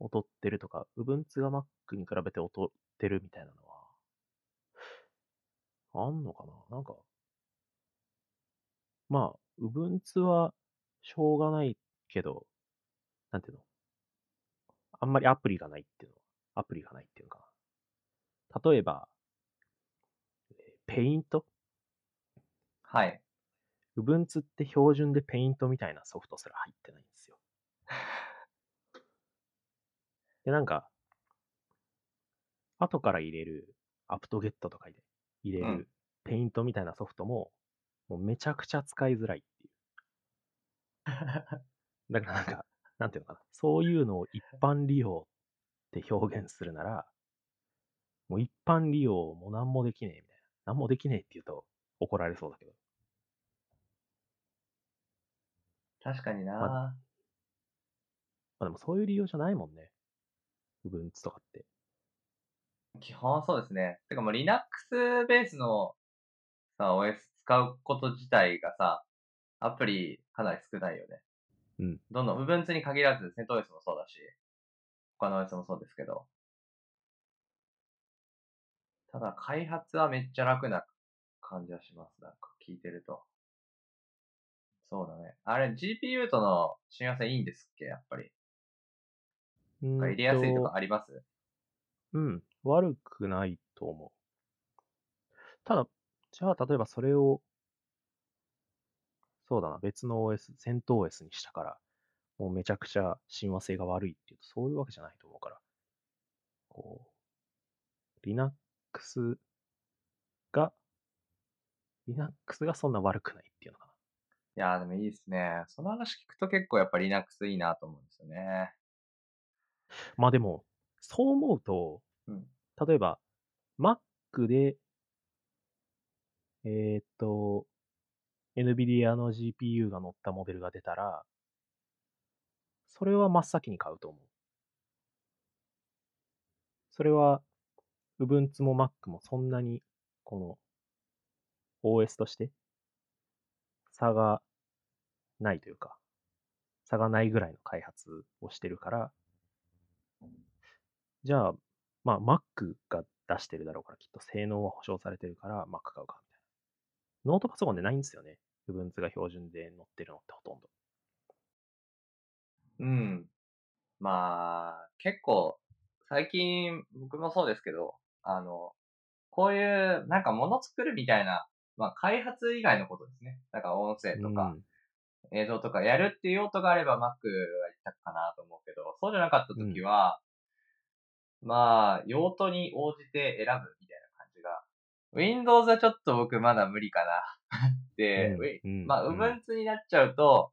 劣ってるとか、Ubuntu が Mac に比べて劣ってるみたいなのは、あんのかな？なんか、まあ、Ubuntu はしょうがないけど、なんていうの？あんまりアプリがないっていうのは、アプリがないっていうのかな。例えば、ペイントはい。Ubuntu って標準で Paint みたいなソフトすら入ってないんですよ。で、なんか、後から入れる apt-get とかで入れうんる Paint みたいなソフトも、もうめちゃくちゃ使いづらいっていう。だからなんか、なんていうのかな。そういうのを一般利用って表現するなら、もう一般利用も何もできねえみたいな。何もできねえって言うと怒られそうだけど。確かにな、ままあでもそういう利用じゃないもんね。Ubuntu とかって。基本そうですね。てかもう Linux ベースのさ、OS 使うこと自体がさ、アプリかなり少ないよね。うん。どんどん Ubuntu に限らず CentOS もそうだし、他の OS もそうですけど。ただ開発はめっちゃ楽な感じはします。なんか聞いてると。そうだね。あれ、GPU との親和性いいんですっけ？やっぱり。うーんなんか入れやすいととかあります？うん。悪くないと思う。ただ、じゃあ例えばそれを、そうだな、別の OS、戦闘 OS にしたから、もうめちゃくちゃ親和性が悪いっていうと、そういうわけじゃないと思うから。こう、Linux が、Linux がそんな悪くないっていうのかな。いやーでもいいですね。その話聞くと結構やっぱ Linux いいなと思うんですよね。まあでも、そう思うと、うん。例えば、Mac で、えーっと、NVIDIA の GPU が乗ったモデルが出たら、それは真っ先に買うと思う。それは、Ubuntu も Mac もそんなに、この、OS として、差がないというか、差がないぐらいの開発をしてるから、じゃあ、まあ Mac が出してるだろうから、きっと性能は保証されてるから Mac 買うか、ノートパソコンでないんですよね。Ubuntu が標準で載ってるのってほとんど。うん。まあ、結構、最近、僕もそうですけど、あの、こういう、なんか物作るみたいな、まあ、開発以外のことですね。なんか音声とか、映像とかやるっていう用途があれば Mac が一択かなと思うけど、そうじゃなかった時は、まあ、用途に応じて選ぶ。Windows はちょっと僕まだ無理かな で、うんまあ、うん Ubuntu になっちゃうと、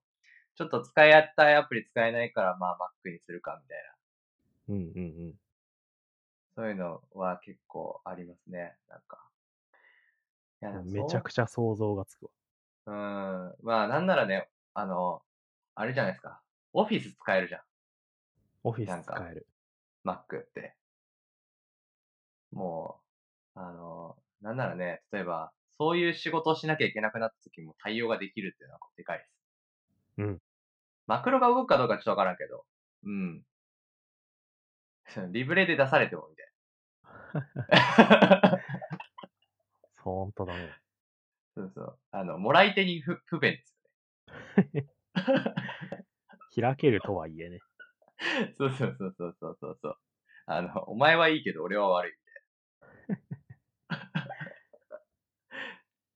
ちょっと使い合ったいアプリ使えないから、まあ Mac にするかみたいな。うんうんうん。そういうのは結構ありますね。なんか。いや、めちゃくちゃ想像がつくわ。うん。まあ、なんならね、あの、あれじゃないですか。オフィス使えるじゃん。オフィス使える。Mac って。もう、あの、なんならね、例えば、そういう仕事をしなきゃいけなくなった時も対応ができるっていうのはでかいです。うん。マクロが動くかどうかちょっとわからんけど、うん。リブレで出されてもみたいな。ほんとだね。そうそう。あの、もらい手に不不便です開けるとはいえね。よね。そうそうそうそうそうそうそう。あの、お前はいいけど俺は悪い。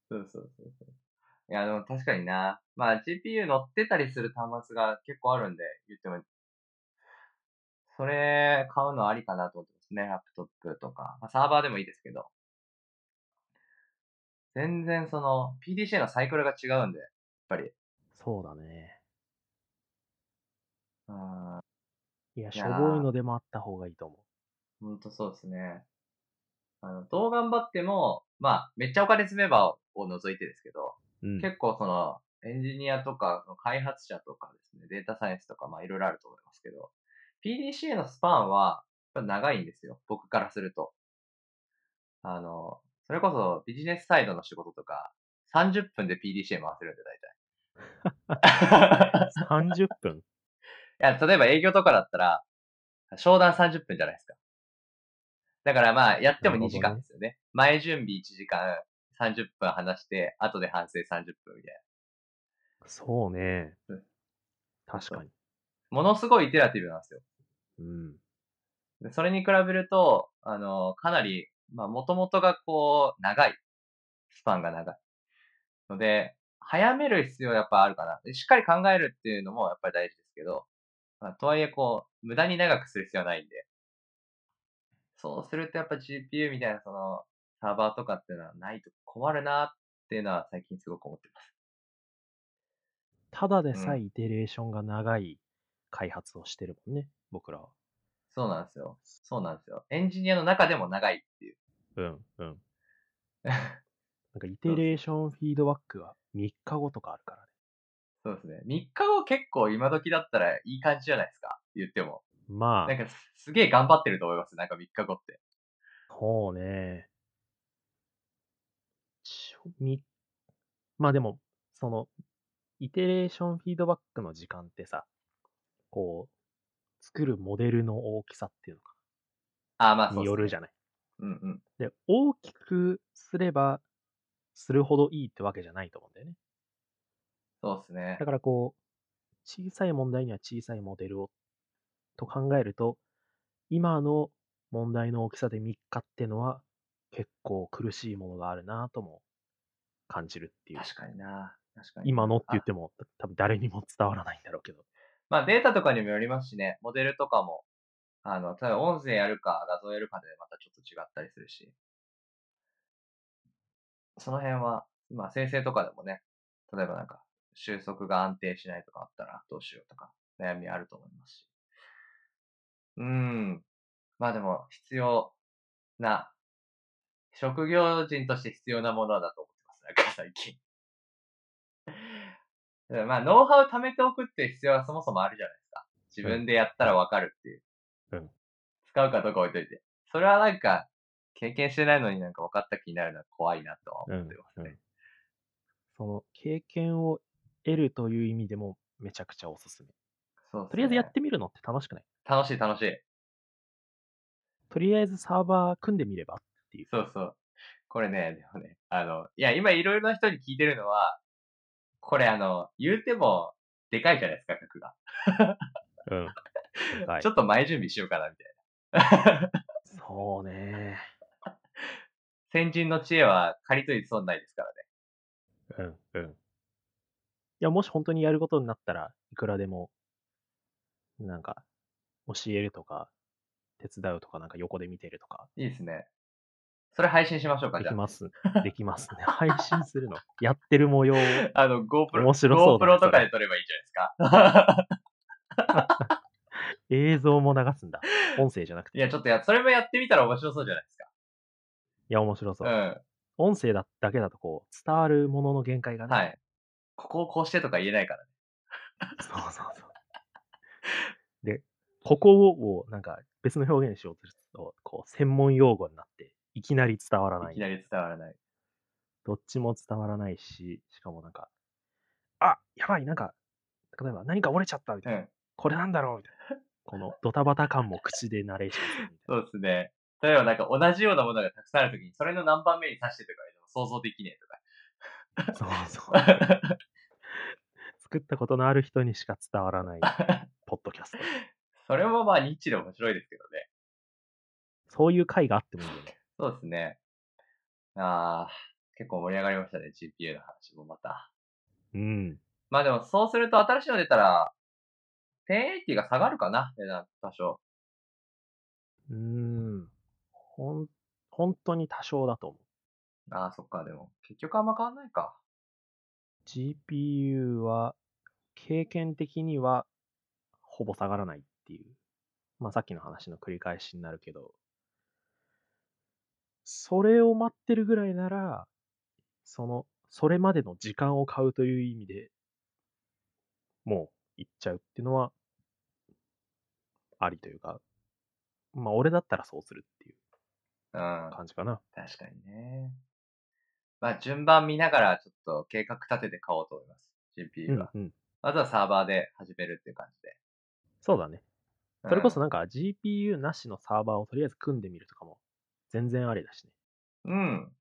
そうそうそうそう。いや、でも確かにな。まあ GPU 乗ってたりする端末が結構あるんで、言っても。それ買うのありかなと思ってますね。ラップトップとか。まあ、サーバーでもいいですけど。全然その PDCA のサイクルが違うんで、やっぱり。そうだね。うん、いや、しょぼいのでもあった方がいいと思ほんとそうですね。あの、どう頑張っても、まあ、めっちゃお金積めばを除いてですけど、う。うん。結構その、エンジニアとか、開発者とかですね、データサイエンスとか、まあいろいろあると思いますけど、PDCA のスパンは、長いんですよ。僕からすると。あの、それこそビジネスサイドの仕事とか、30分で PDCA 回せるんで、大体。30分いや、例えば営業とかだったら、商談30分じゃないですか。だからまあ、やっても2時間ですよね。前準備1時間、30分話して、後で反省30分みたいそうねうん。確かに。な。ものすごいイテラティブなんですよ。うん。でそれに比べると、あの、かなり、まあ、もともとがこう、長い。スパンが長い。ので、早める必要はやっぱあるかな。でしっかり考えるっていうのもやっぱり大事ですけど、まあ、とはいえこう、無駄に長くする必要はないんで。そうするとやっぱ GPU みたいなその、サーバーとかっていうのはないと困るなっていうのは最近すごく思ってます。ただでさえイテレーションが長い開発をしてるもんね、僕らは。そうなんですよ。そうなんですよ。エンジニアの中でも長いっていう。うん、うん。なんかイテレーションフィードバックが3日後とかあるからね。そうですね。3日後結構今時だったらいい感じじゃないですか？言っても。まあ、なんかすすげえ頑張ってると思います。なんか3日後って。そうね。ちょみまあでも、その、イテレーションフィードバックの時間ってさ、こう、作るモデルの大きさっていうのかああ、まあそうによるじゃない。うんうん。で、大きくすればするほどいいってわけじゃないと思うんだよね。そうですねだ。からこう、小さい問題には小さいモデルをと考えると、今の問題の大きさで3日ってのは結構苦しいものがあるなとも感じるっていう。確かにな。確かに。今のって言っあても多分誰にも伝わらないんだろうけど。まあデータとかにもよりますしね。モデルとかも。あの、例えば音声やるか画像やるかでまたちょっと違ったりするし。その辺は、まあ生成とかでもね。例えばなんか、収束が安定しないとかあったらどうしようとか悩みあると思いますし。うーん。まあでも必要な、職業人として必要なものだと思ってます。なんか最近。まあ、ノウハウ貯めておくっていう必要はそもそもあるじゃないですか。自分でやったらわかるっていう。うん使うかどうか置いといて。それはなんか、経験してないのになんか分かった気になるのは怖いなとは思ってますね。その経験を得るという意味でもめちゃくちゃおすすめ。そうねとりあえずやってみるのって楽しくない？楽しい楽しい。とりあえずサーバー組んでみればっていう。そうそう。これね、でもね、あの、いや、今いろいろな人に聞いてるのは、これあの、言うても、でかいじゃないですか、額が。うん。はいちょっと前準備しようかな、みたいな。そうね。先人の知恵は借りといて損ないですからね。うん、うん。いや、もし本当にやることになったらいくらでも、なんか、教えるとか、手伝うとか、なんか横で見てるとか、いいですね。それ配信しましょうか。できます。できますね。配信するの？やってる模様を。あの、GoPro、面白そうだね GoPro とかで撮ればいいじゃないですか。映像も流すんだ。音声じゃなくて。いや、ちょっとや、それもやってみたら面白そうじゃないですいや、面白そう。か。うん。音声だだけだとこう、伝わるものの限界がね。はい。ここをこうしてとか言えないからね。そうそうそう。で、ここをなんか別の表現しようとすると、こう、専門用語になって、いきなり伝わらないいき。なり伝わらない。どっちも伝わらないし、しかもなんか、あやばい、なんか、例えば何か折れちゃったみたいな。うん。これなんだろうみたいな。このドタバタ感も口でナレーションするみたいそうですね。例えばなんか同じようなものがたくさんあるときに、それの何番目に指してとか言うの想像できねえとか。な。そうそう。作ったことのある人にしか伝わらない、ポッドキャスト。それもまあニッチで面白いですけどね。そういう回があってもいいよね。そうですね。ああ、結構盛り上がりましたね、GPU の話もまた。うん。まあでもそうすると新しいの出たら、1080が下がるかな値段多少。うーん。ほん、本当に多少だと思う。ああ、そっか、でも結局あんま変わんないか。GPU は、経験的には、ほぼ下がらないっていう。まあさっきの話の繰り返しになるけど、それを待ってるぐらいなら、その、それまでの時間を買うという意味で、もう行っちゃうっていうのは、ありというか、まあ俺だったらそうするっていううん。感じかな。確かにね。まあ順番見ながらちょっと計画立てて買おうと思います。う GPU は。んうん。まずはサーバーで始めるっていう感じで。そうだね。それこそうんなんか GPU なしのサーバーをとりあえず組んでみるとかも全然ありだしね。うん。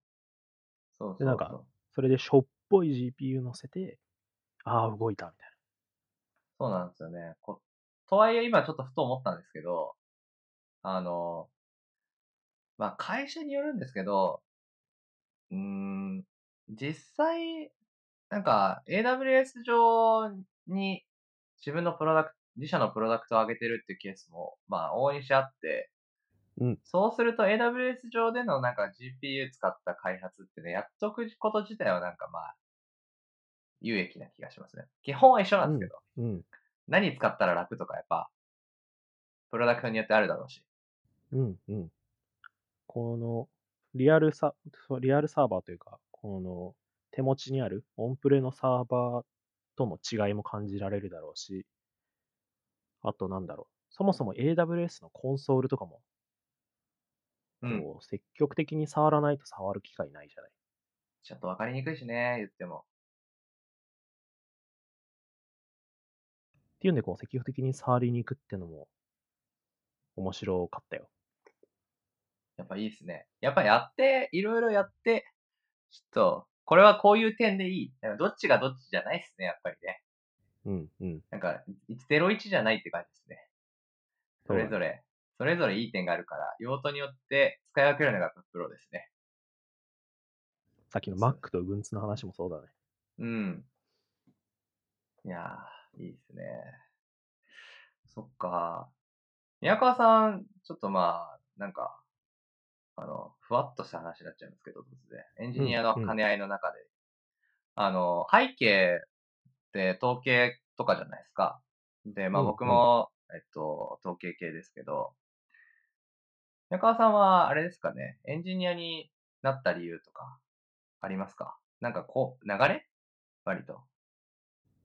そうそうそう。でなんかそれでしょっぽい GPU 乗せて、ああ、動いたみたいそうなんですよね。ことはいえ今ちょっとふと思ったんですけど、あの、まあ会社によるんですけど、うーん、実際、なんか AWS 上に自分のプロダクト、自社のプロダクトを上げてるっていうケースも、まあ、往々にしてあって、うんそうすると AWS 上でのなんか GPU 使った開発ってね、やっとくこと自体はなんかまあ、有益な気がしますね。基本は一緒なんですけど、な。うん。何使ったら楽とかやっぱ、プロダクトによってあるだろうし。うん。うん。この、リアルサ、リアルサーバーというか、この、手持ちにあるオンプレのサーバーとの違いも感じられるだろうし、あとなんだろう。そもそも AWS のコンソールとかも、うん。こう積極的に触らないと触る機会ないじゃない。ちょっとわかりにくいしね、言っても。っていうんで、こう、積極的に触りに行くってのも、面白かったよ。やっぱいいですね。やっぱやって、いろいろやって、ちょっと、これはこういう点でいい。どっちがどっちじゃないですね、やっぱりね。うん、うん。なんか、01じゃないって感じですね。それぞれ。れ、それぞれいい点があるから、用途によって使い分けるのがプロですね。さっきの Mac と Ubuntu の話もそうだね。うん。いやー、いいですね。そっか。宮川さん、ちょっとまあ、なんか、あの、ふわっとした話になっちゃいますけど、突然。エンジニアの兼ね合いの中で。あの、背景って統計とかじゃないですか。で、まあうん僕も、えっと、統計系ですけど、宮川さんは、あれですかね、エンジニアになった理由とか、ありますか？なんかこう、流れ？割と。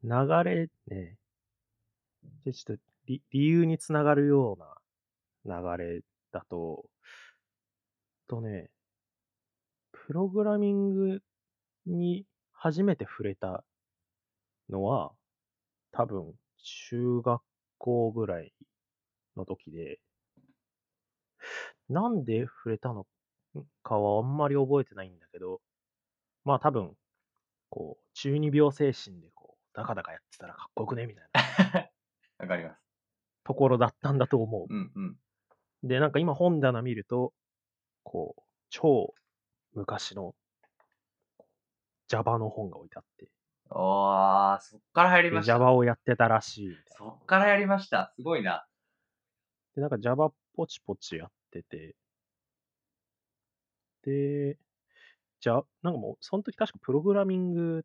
流れね、でちょっと理理由につながるような流れだと、とね、プログラミングに初めて触れたのは、多分中学校ぐらいの時で、なんで触れたのかはあんまり覚えてないんだけど、まあ多分、こう、中二病精神でこう、ダカダカやってたらかっこよくねみたいな わかります。ところだったんだと思うんうん。う。で、なんか今本棚見ると、こう、超昔の Java の本が置いてあって、おー、そっから入りでました。Java をやってたらしい。そっからやりました。すごいな。で、なんか Java ポチポチやってて、で、じゃあ、なんかもう、その時確かプログラミングっ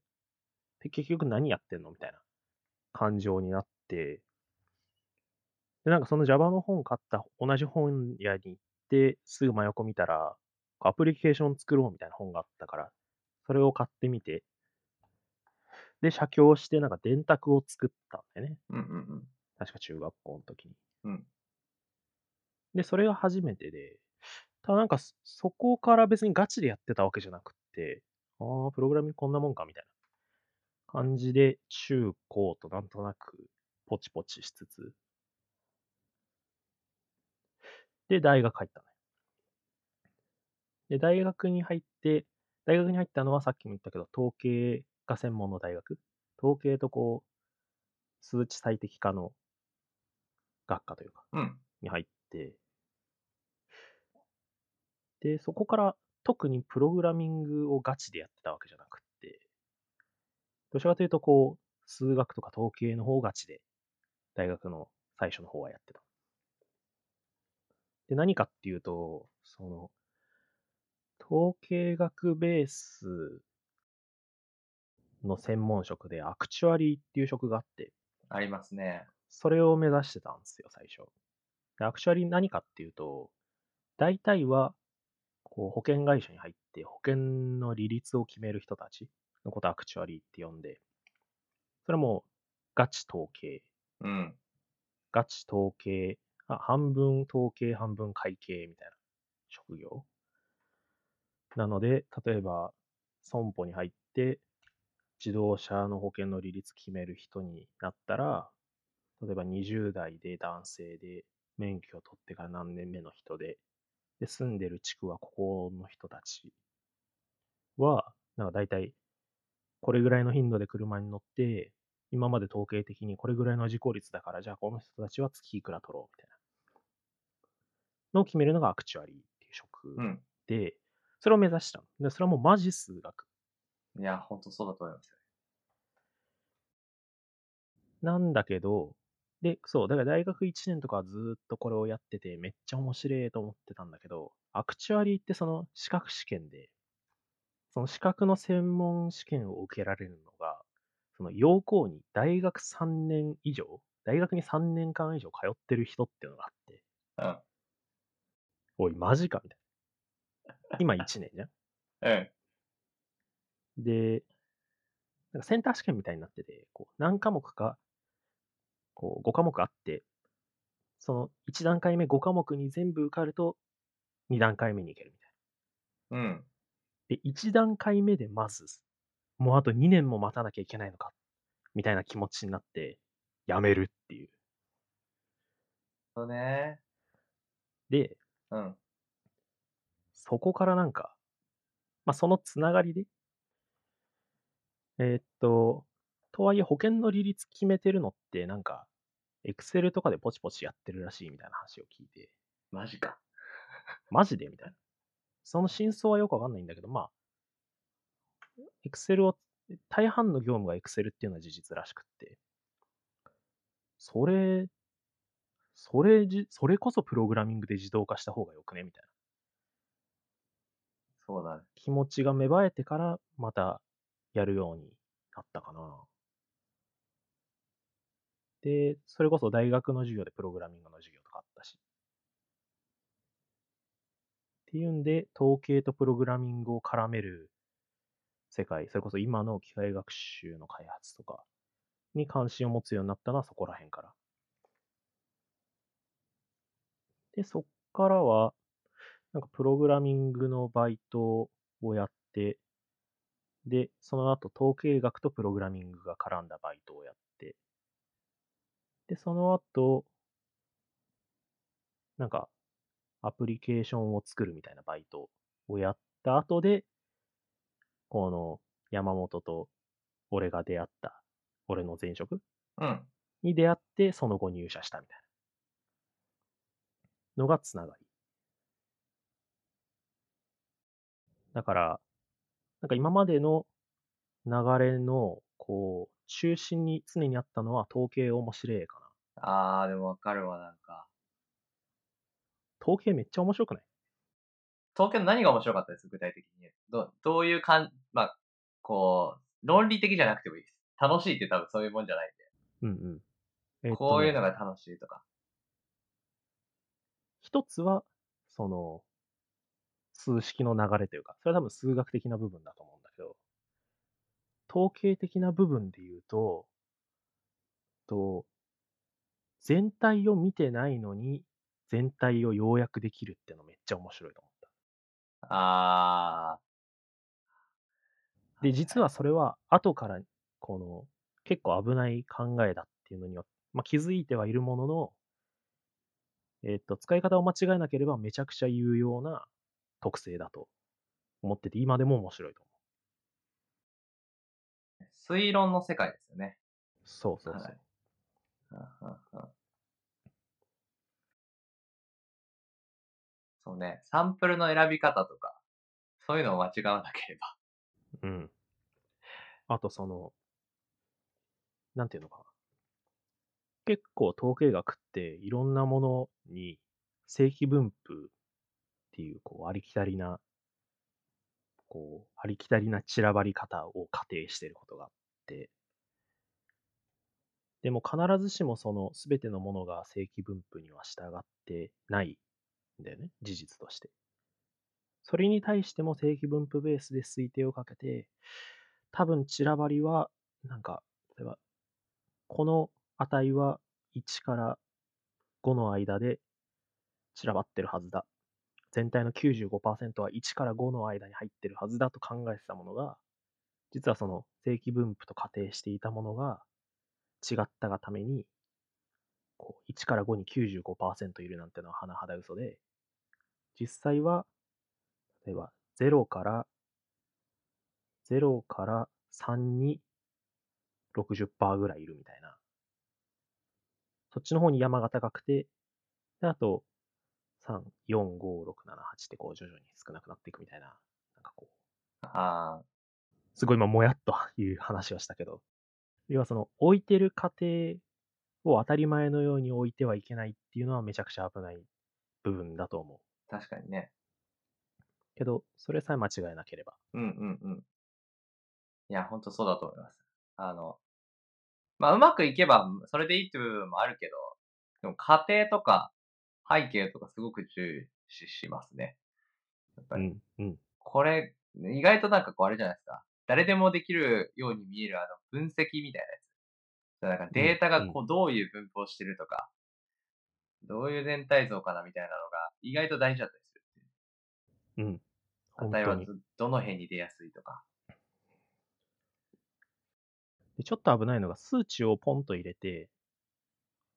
て結局何やってんのみたいな感情になって、で、なんかその Java の本買った同じ本屋に行って、すぐ真横見たら、アプリケーション作ろうみたいな本があったから、それを買ってみて、で、写経してなんか電卓を作ったんだよね。うんうんうん。確か中学校の時に。うん。で、それが初めてで、ただなんかそそこから別にガチでやってたわけじゃなくって、ああ、プログラミングこんなもんかみたいな感じで、中高となんとなくポチポチしつつ、で、大学入ったね。で、大学に入って、大学に入ったのはさっきも言ったけど、統計が専門の大学？統計とこう、数値最適化の学科というか、うん。に入って、で、そこから特にプログラミングをガチでやってたわけじゃなくって、どちらかというと、こう、数学とか統計の方をガチで、大学の最初の方はやってた。で、何かっていうと、その、統計学ベースの専門職でアクチュアリーっていう職があって、ありますね。それを目指してたんですよ、最初。でアクチュアリー何かっていうと、大体は、こう、保険会社に入って保険の利率を決める人たちのことをアクチュアリーって呼んで、それもガチ統計、うん。ガチ統計、あ半分統計、半分会計みたいな職業。なので、例えば、損保に入って、自動車の保険の利率決める人になったら、例えば20代で男性で、免許を取ってから何年目の人で、で、住んでる地区はここの人たちは、なんか大体、これぐらいの頻度で車に乗って、今まで統計的にこれぐらいの事故率だから、じゃあこの人たちは月いくら取ろうみたいなのを決めるのがアクチュアリーっていう職うん。で、それを目指したの。で、それはもうマジ数学。いや、ほんとそうだと思いますよ。なんだけど、で、そう、だから大学1年とかはずーっとこれをやってて、めっちゃ面白いと思ってたんだけど、アクチュアリーってその資格試験で、その資格の専門試験を受けられるのが、その要項に大学3年以上、大学に3年間以上通ってる人っていうのがあって、うん。おい、マジかみたいな。今1年じゃん。うん。で、なんかセンター試験みたいになってて、こう何科目か、こう5科目あって、その1段階目5科目に全部受かると、2段階目に行けるみたいうん。な。で、1段階目でまず、もうあと2年も待たなきゃいけないのか、みたいな気持ちになって、やめるっていう。そうね。で、うん。そこからなんか、まあ、そのつながりで、えーっと、とはいえ保険の利率決めてるのって、なんか、エクセルとかでポチポチやってるらしいみたいな話を聞いて、マジか。マジで？みたいな。その真相はよくわかんないんだけど、まあ、エクセルを、大半の業務がエクセルっていうのは事実らしくって、それ、それじ、それこそプログラミングで自動化した方がよくね？みたいな。そうだね。気持ちが芽生えてからまたやるようになったかな。で、それこそ大学の授業でプログラミングの授業とかあったし。っていうんで、統計とプログラミングを絡める世界、それこそ今の機械学習の開発とかに関心を持つようになったのはそこら辺から。で、そっからは、なんかプログラミングのバイトをやって、で、その後統計学とプログラミングが絡んだバイトをやって、で、その後、なんか、アプリケーションを作るみたいなバイトをやった後で、この山本と俺が出会った、俺の前職うん。に出会って、その後入社したみたいなのがつながり。だから、なんか今までの流れの、こう、中心に常にあったのは統計面白いかな。あー、でもわかるわ、なんか。統計めっちゃ面白くない？東京の何が面白かったです？具体的に。どどういうかん、まあ、こう、論理的じゃなくてもいいです。楽しいって多分そういうもんじゃないんうんうん。こういうねのが楽しいとか。一つは、その、数式の流れというか、それは多分数学的な部分だと思うんだけど、統計的な部分で言うと、と、全体を見てないのに、全体を要約できるってのめっちゃ面白いと思った。あー。で、実はそれは後から、この、結構危ない考えだっていうのには、まあ、気づいてはいるものの、えっと、使い方を間違えなければめちゃくちゃ有用な特性だと思ってて、今でも面白いと思う。推論の世界ですよね。そうそうそう。はいそうね。サンプルの選び方とか、そういうのを間違わなければ。うん。あとその、なんていうのかな。結構統計学っていろんなものに正規分布っていうこうありきたりな、こうありきたりな散らばり方を仮定していることがあって、でも必ずしもその全てのものが正規分布には従ってないんだよね、事実として。それに対しても正規分布ベースで推定をかけて、多分散らばりは、なんか、例えば、この値は1から5の間で散らばってるはずだ。全体の95%は1から5の間に入ってるはずだと考えてたものが、実はその正規分布と仮定していたものが違ったがために、こう1から5に95%いるなんてのは甚だ嘘で、実際は、例えば0から、0から3に60%ぐらいいるみたいな。そっちの方に山が高くて、で、あと、3、4、5、6、7、8ってこう徐々に少なくなっていくみたいな、なんかこう、あすごい今もやっという話をしたけど、要はその置いてる過程を当たり前のように置いてはいけないっていうのはめちゃくちゃ危ない部分だと思う。ー、確かにね。けど、それさえ間違えなければ。うんうんうん。いや、ほんとそうだと思います。あの、まあ、うまくいけば、それでいいっていう部分もあるけど、でも家庭とか背景とかすごく重視しますね。やっぱり、うん、うん。これ、意外となんかこうあれじゃないですか。誰でもできるように見えるあの分析みたいなやつ。なんかデータがこうどういう分布をしてるとか、どういう全体像かなみたいなのが意外と大事だったりするう。うん。本値はどの辺に出やすいとか。で、ちょっと危ないのが数値をポンと入れて、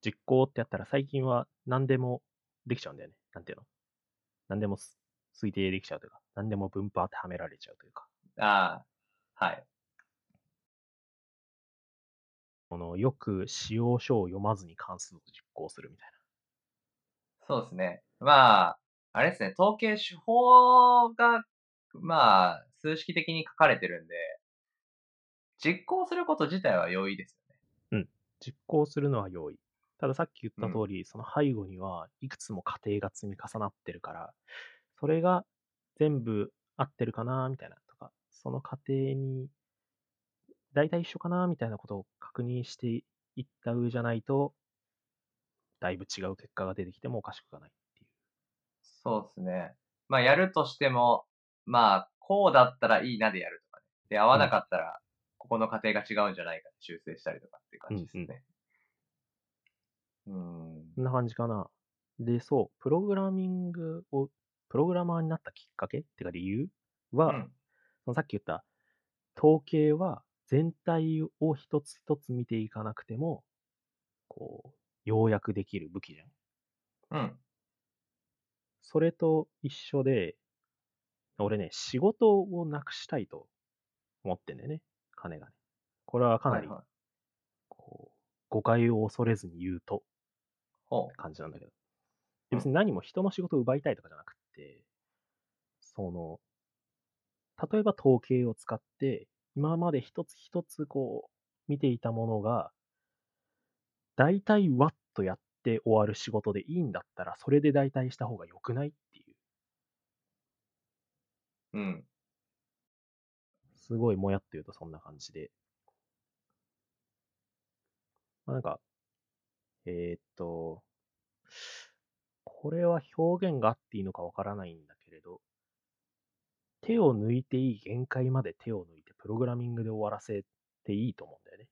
実行ってやったら最近は何でもできちゃうんだよね。なんていうの？何でもす推定できちゃうというか、何でも分布当てはめられちゃうというか。ああ、はい。このよく使用書を読まずに関数を実行するみたいそうですね。まあ、あれですね、統計手法が、まあ、数式的に書かれてるんで、実行すること自体は容易ですよね。な。実行するのは容易。たださっき言った通り、その背後にはいくつも過程が積み重なってるから、それが全部合ってるかなみたいなとか、その過程に大体一緒かなみたいなことを確認していった上じゃないと、だいぶ違う結果が出てきてもおかしくはないっていう。そうですね。まあ、やるとしても、まあ、こうだったらいいなでやるとかね。で、合わなかったら、ここの過程が違うんじゃないか修正したりとかっていう感じですね。うん。そんな感じかな。で、そう、プログラミングを、プログラマーになったきっかけっていうか理由は、うん。そのさっき言った統計は全体を一つ一つ見ていかなくても、こう、要約できる武器じゃん。うん。それと一緒で、俺ね、仕事をなくしたいと思ってんだよね、金がね。これはかなり、はいはい。こう、誤解を恐れずに言うとほ感じなんだけど。別に何も人の仕事を奪いたいとかじゃなくて、その、例えば統計を使って、今まで一つ一つこう、見ていたものが、大体ワッとやって終わる仕事でいいんだったら、それで大体した方が良くないっていう、う。うん。すごいもやっと言うとそんな感じで。まあ、なんか、えーっと、これは表現があっていいのかわからないんだけれど、手を抜いていい限界まで手を抜いてプログラミングで終わらせていいと思うんだよね。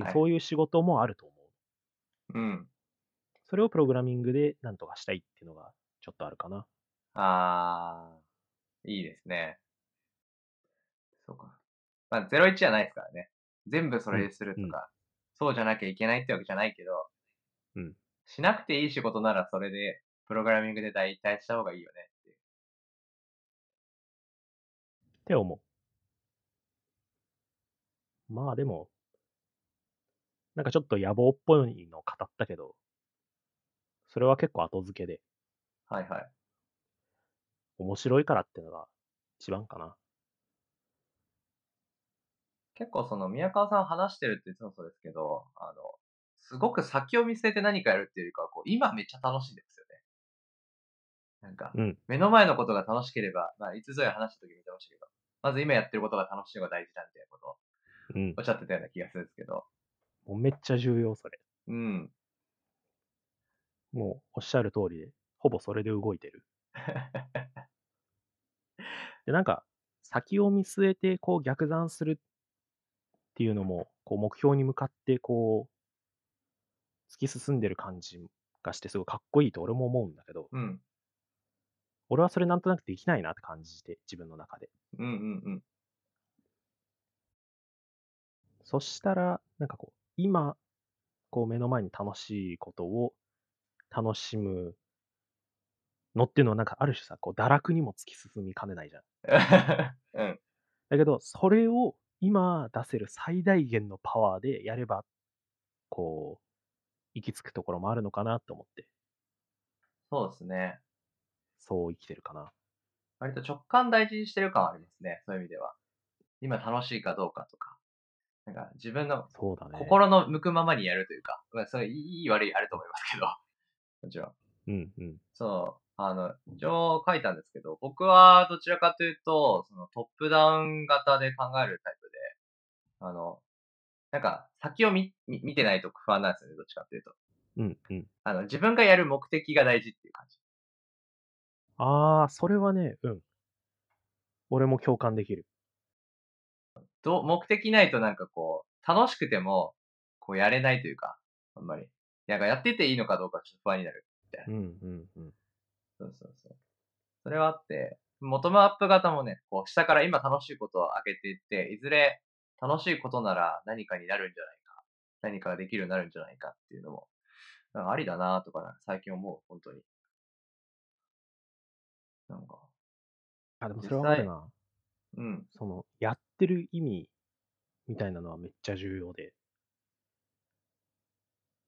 はいそういう仕事もあると思う。うん。それをプログラミングでなんとかしたいっていうのがちょっとあるかな。あー、いいですね。そうか。まあ、01じゃないですからね。全部それでするとか、うんうんそうじゃなきゃいけないってわけじゃないけど、うんしなくていい仕事ならそれで、プログラミングで代替した方がいいよねって。って思う。まあでも、なんかちょっと野望っぽいのを語ったけど、それは結構後付けで、はいはい。面白いからっていうのが一番かな。結構その宮川さん話してるっていつもそうですけど、あの、すごく先を見据えて何かやるっていうよりかは、こう、今めっちゃ楽しんでますよね。なんか、うん。目の前のことが楽しければ、まあ、いつぞや話した時も言ってましたけど、まず今やってることが楽しいのが大事だみたいなことをうんお。っしゃってたような気がするんですけど、もうめっちゃ重要、それ。うん。もうおっしゃる通りで、ほぼそれで動いてる。で、なんか、先を見据えて、こう逆算するっていうのも、こう目標に向かって、こう、突き進んでる感じがして、すごいかっこいいと俺も思うんだけど、うん。俺はそれなんとなくできないなって感じて、自分の中で。うんうんうん。そしたら、なんかこう、今、こう目の前に楽しいことを楽しむのっていうのはなんかある種さ、こう堕落にも突き進みかねないじゃん。うん。だけど、それを今出せる最大限のパワーでやれば、こう、行き着くところもあるのかなと思って、そうですね。そう生きてるかな。割と直感大事にしてる感はありますね。そういう意味では。今楽しいかどうかとか。なんか自分の。心の向くままにやるというか、まあ、それいい悪いあると思いますけど。もちろん。うんうん。そう。あの、一応書いたんですけど、僕はどちらかというと、そのトップダウン型で考えるタイプで、あの、なんか先を見見見てないと不安なんですよね、どっちかというと。うんうん。あの、自分がやる目的が大事っていう感じ。ああ、それはね、うん。俺も共感できる。ど目的ないとなんかこう、楽しくても、こうやれないというか、あんまり。なんかやってていいのかどうかちょっと不安になる。うんうんうん。そうそうそう。それはあって、ボトムアップ型もね、こう下から今楽しいことを上げていって、いずれ楽しいことなら何かになるんじゃないか、何かができるようになるんじゃないかっていうのも、ありだなとか、最近思う、本当に。なんか、あ、でもそ実れはある際な。うん、その、やってる意味みたいなのはめっちゃ重要で。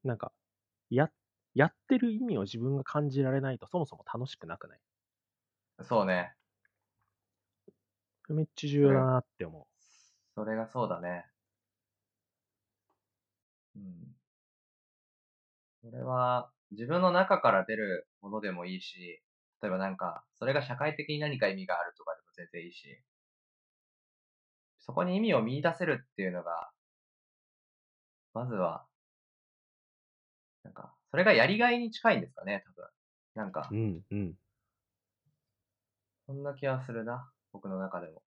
なんか、や、やってる意味を自分が感じられないとそもそも楽しくなくない？そうね。めっちゃ重要だなって思それがそうだね。うん。それは、自分の中から出るものでもいいし、例えばなんか、それが社会的に何か意味があるとかでも全然いいし、そこに意味を見出せるっていうのが、まずは、なんか、それがやりがいに近いんですかね、多分。なんかう。う、んうん。そんな気はするな、僕の中でも。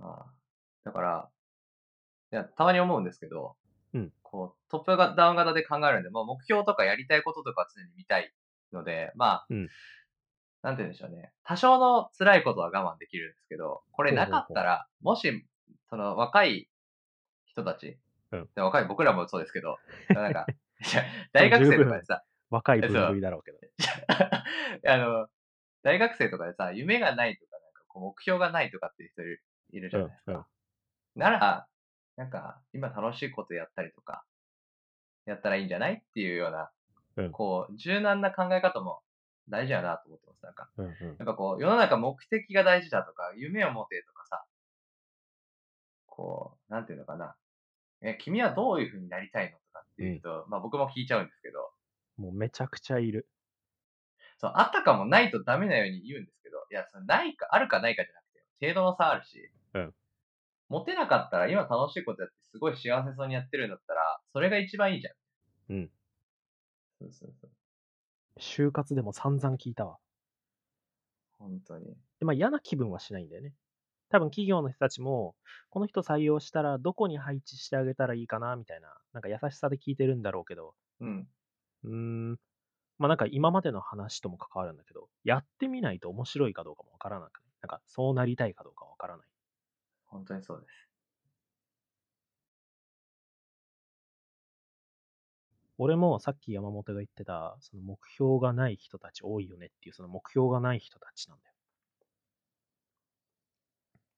ああだから、いや、たまに思うんですけど、うん。こう、トップがダウン型で考えるんで、まあ、目標とかやりたいこととかは常に見たいので、まあ、うん。なんて言うんでしょうね。多少の辛いことは我慢できるんですけど、これなかったら、もし、その若い人たち、うん。で若い僕らもそうですけど、なんか、大学生とかでさ、若い分類だろうけど。あの、大学生とかでさ、夢がないとか、なんかこう目標がないとかっていう人いるじゃないですか。うんうんなら、なんか、今楽しいことやったりとか、やったらいいんじゃないっていうような、うんこう、柔軟な考え方も大事やなと思ってます。なんか、うんうんやっぱこう、世の中目的が大事だとか、夢を持てとかさ、こう、なんていうのかな。え、君はどういう風になりたいのとかっていうと、まあ僕も聞いちゃうんですけど、もうめちゃくちゃいる。そう、あったかもないとダメなように言うんですけど、いや、そのないか、あるかないかじゃなくて、程度の差あるし、うん持てなかったら今楽しいことやってすごい幸せそうにやってるんだったら、それが一番いいじゃん。うん。そうそうそう。就活でも散々聞いたわ。本当に。で、まあ嫌な気分はしないんだよね。多分企業の人たちも、この人採用したらどこに配置してあげたらいいかな、みたいな、なんか優しさで聞いてるんだろうけど、うん。うーん、まあなんか今までの話とも関わるんだけど、やってみないと面白いかどうかもわからなくない？なんかそうなりたいかどうかわからない。本当にそうです。俺もさっき山本が言ってた、その目標がない人たち多いよねっていう、その目標がない人たちなんだよ。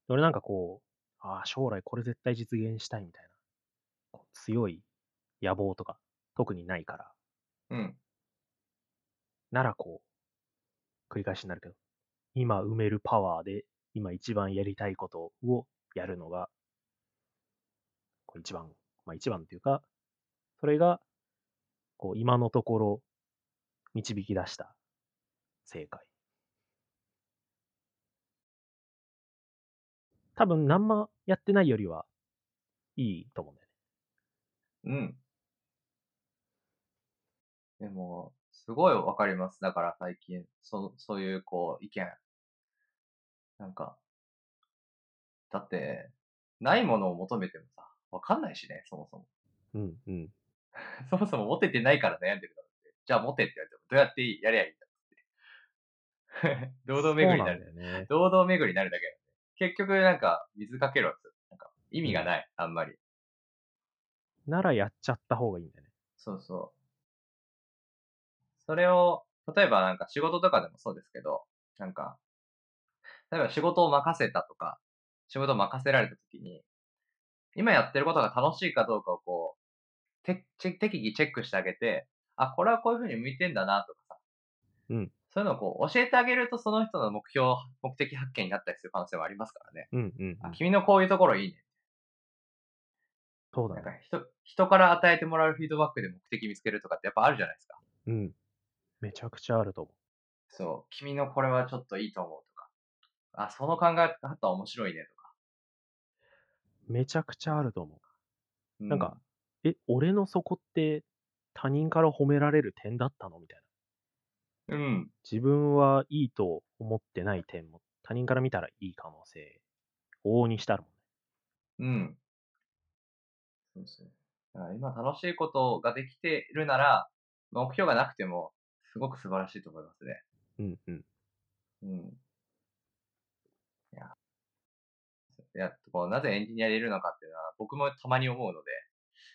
俺なんかこう、ああ、将来これ絶対実現したいみたいな、強い野望とか特にないから、うん。ならこう、繰り返しになるけど、今埋めるパワーで、今一番やりたいことをやるのが、こう一番、まあ一番っていうか、それが、こう今のところ導き出した正解。多分何もやってないよりはいいと思うんだよね。うん。でも、すごいわかります。だから最近、そそういう、こう、意見。なんか、だって、ないものを求めてもさ、わかんないしね、そもそも。うんうん。そもそも持ててないから悩んでるからって。じゃあ持てって言われても、どうやってやりゃいいんだって。堂々巡りになる。なんだよね。堂々巡りになるだけなんで。結局なんか、水かけろって。なんか、意味がない、あんまり。ならやっちゃった方がいいんだよね。そうそう。それを、例えばなんか仕事とかでもそうですけど、なんか、例えば仕事を任せたとか、仕事を任せられたときに、今やってることが楽しいかどうかをこう、て適宜チェックしてあげて、あ、これはこういうふうに向いてんだなとかさ。うん。そういうのをこう教えてあげるとその人の目標、目的発見になったりする可能性はありますからね。うんうん、うあん。君のこういうところいいね。そうだね。なんか人、人から与えてもらうフィードバックで目的見つけるとかってやっぱあるじゃないですか。うん。めちゃくちゃあると思そう、君のこれはちょっといいと思うとか、あ、その考え方面白いね。めちゃくちゃあると思うなんか、う。え、俺のそこって他人から褒められる点だったの？みたいな。うん、自分はいいと思ってない点も他人から見たらいい可能性、往々にしてあるもんね。うん。そうそう。だから今楽しいことができているなら、目標がなくても、すごく素晴らしいと思いますね。うんうん。うん。いや、いやこうなぜエンジニアでいるのかっていうのは、僕もたまに思うので。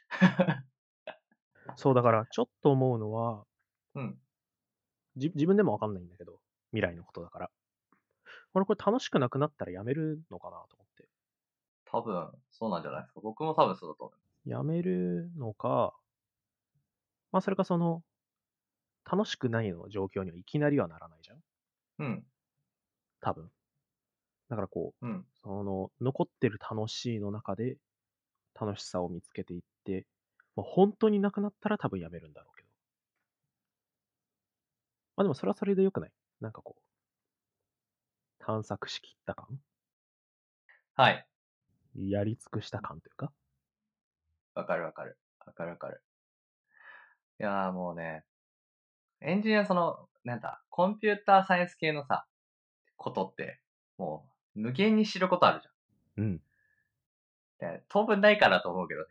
そう、だからちょっと思うのは、うん。じ自分でもわかんないんだけど、未来のことだから。俺これ楽しくなくなったらやめるのかなと思って。多分、そうなんじゃないですか。僕も多分そうだと思います。やめるのか、まあそれかその、楽しくないの状況にはいきなりはならないじゃんうん、多分。だからこう、うん、その、残ってる楽しいの中で、楽しさを見つけていって、もう本当になくなったら多分やめるんだろうけど。まあでもそれはそれでよくない？なんかこう、探索しきった感？はい。やり尽くした感というか？わかるわかる。わかるわかる。いやーもうね、エンジニアその、なんだ、コンピューターサイエンス系のさ、ことって、もう、無限に知ることあるじうん。え当分ないかなと思うけどね。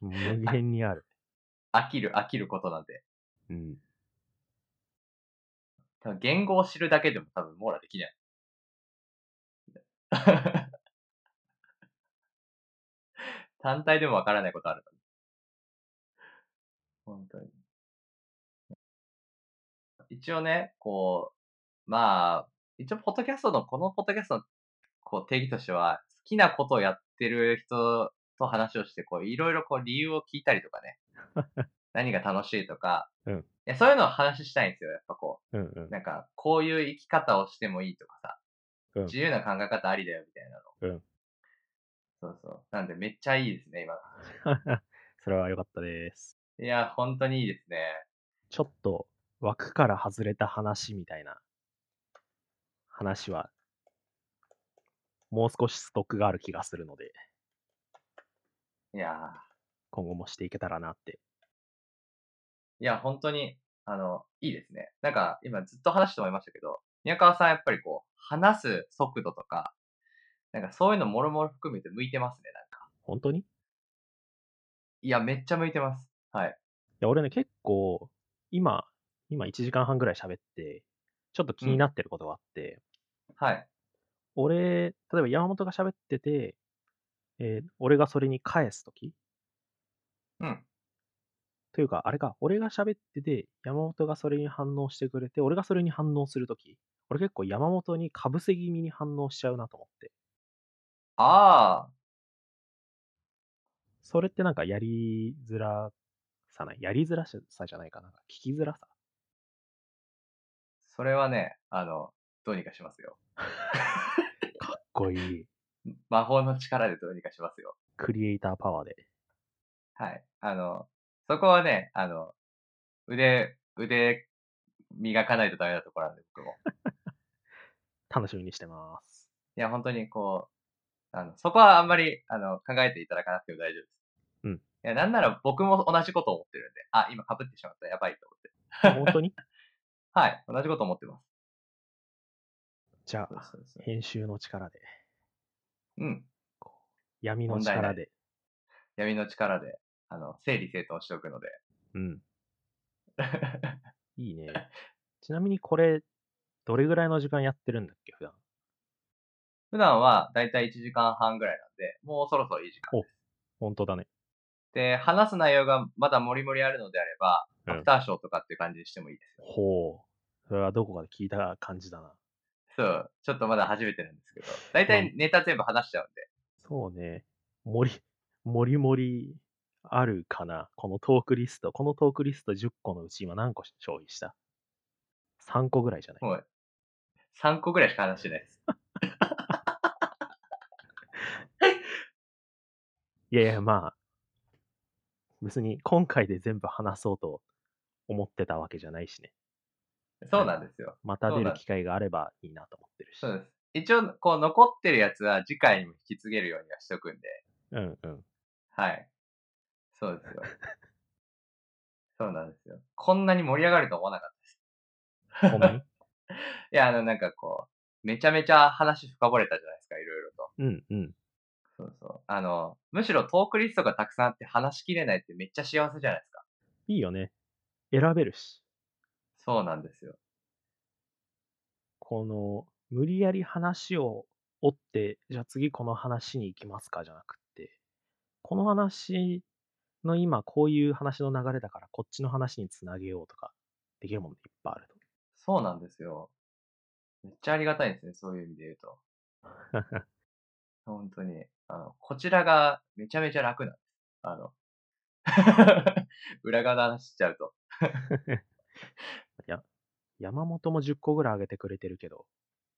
うん無限にある。飽きる、飽きることなんで。うん。多分言語を知るだけでも多分網羅できない。単体でもわからないことある。本当に。一応ね、こう、まあ、一応、ポッドキャストの、このポッドキャストのこう定義としては、好きなことをやってる人と話をして、こう、いろいろこう理由を聞いたりとかね。何が楽しいとか、うんいやそういうのを話したいんですよ、やっぱこうんうんう。。なんか、こういう生き方をしてもいいとかさ、うん自由な考え方ありだよ、みたいなの。うんそうそう。なんで、めっちゃいいですね、今。それは良かったです。いや、本当にいいですね。ちょっと枠から外れた話みたいな話は、もう少しストックがある気がするので、いや今後もしていけたらなって。ーいや、本当に、あの、いいですね。なんか、今ずっと話して思いましたけど、宮川さんやっぱりこう、話す速度とか、なんかそういうのもろもろ含めて向いてますね、なんか。本当に？いいや、めっちゃ向いてます。はい。や、俺ね、結構、今、今1時間半ぐらい喋って、ちょっと気になってることがあって、はい。俺、例えば山本が喋ってて、えー俺がそれに返すときうん。というか、あれか、俺が喋ってて、山本がそれに反応してくれて、俺がそれに反応するとき、俺結構山本にかぶせ気味に反応しちゃうなと思って。ああ、それってなんかやりづらさない？やりづらさじゃないかな。聞きづらさそれはね、あの、どうにかしますよ。かっこいい。魔法の力でどうにかしますよ。クリエイターパワーで。はい。あの、そこはね、あの、腕、腕磨かないとダメなところなんで、僕も。楽しみにしてます。いや、本当にこう、あの、そこはあんまり、あの、考えていただかなくても大丈夫です。うん。いや、なんなら僕も同じことを思ってるんで、あ、今被ってしまった、やばいと思って。本当に？はい。同じこと思ってます。じゃあ、そうそうそう。編集の力で、うん。闇の力で。闇の力で、あの、整理整頓しておくので。うん。いいね。ちなみにこれ、どれぐらいの時間やってるんだっけ、普段？普段はだいたい1時間半ぐらいなんで、もうそろそろいい時間。本当だね。で、話す内容がまだもりもりあるのであれば、うんアフターショーとかっていう感じにしてもいいですよ。ほう。それはどこかで聞いた感じだな。そう、ちょっとまだ初めてなんですけど、だいたいネタ全部話しちゃうんで。そうね。もり、もりもりあるかな？このトークリスト。このトークリスト10個のうち今何個消費した ?3 個ぐらいじゃない？もう、3個ぐらいしか話してないです。いやいや、まあ、別に今回で全部話そうと思ってたわけじゃないしね。そうなんですよ。また出る機会があればいいなと思ってるし。そうです。一応、こう、残ってるやつは次回にも引き継げるようにはしとくんで。うんうん。はい。そうですよ。そうなんですよ。こんなに盛り上がると思わなかったです。ほんまに？いや、あの、なんかこう、めちゃめちゃ話深掘れたじゃないですか、いろいろと。うんうん。そうそう。あの、むしろトークリストがたくさんあって話しきれないってめっちゃ幸せじゃないですか。いいよね。選べるし。そうなんですよ。この、無理やり話を追って、じゃあ次この話に行きますかじゃなくって、この話の今こういう話の流れだからこっちの話につなげようとか、できるもんね、いっぱいあるそうなんですよ。めっちゃありがたいですね、そういう意味で言うと。と。本当に。あの、こちらがめちゃめちゃ楽なんです。あの、裏側の話しちゃうと。山本も10個ぐらいあげてくれてるけど、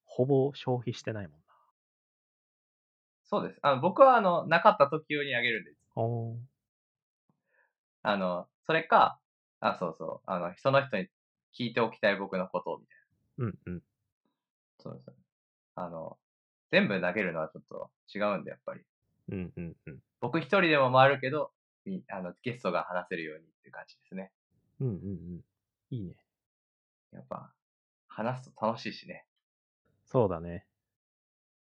ほぼ消費してないもんな。そうです。あの僕はあの、なかった時用にあげるんです。おーあの、それか、あ、そうそう。あの、その人に聞いておきたい僕のことをみたいな。うんうん。そうです。あの、全部投げるのはちょっと違うんで、やっぱり。うんうんうん。僕一人でも回るけど、みあの、ゲストが話せるようにっていう感じですね。うんうんうん。いいね。やっぱ、話すと楽しいしね。そうだね。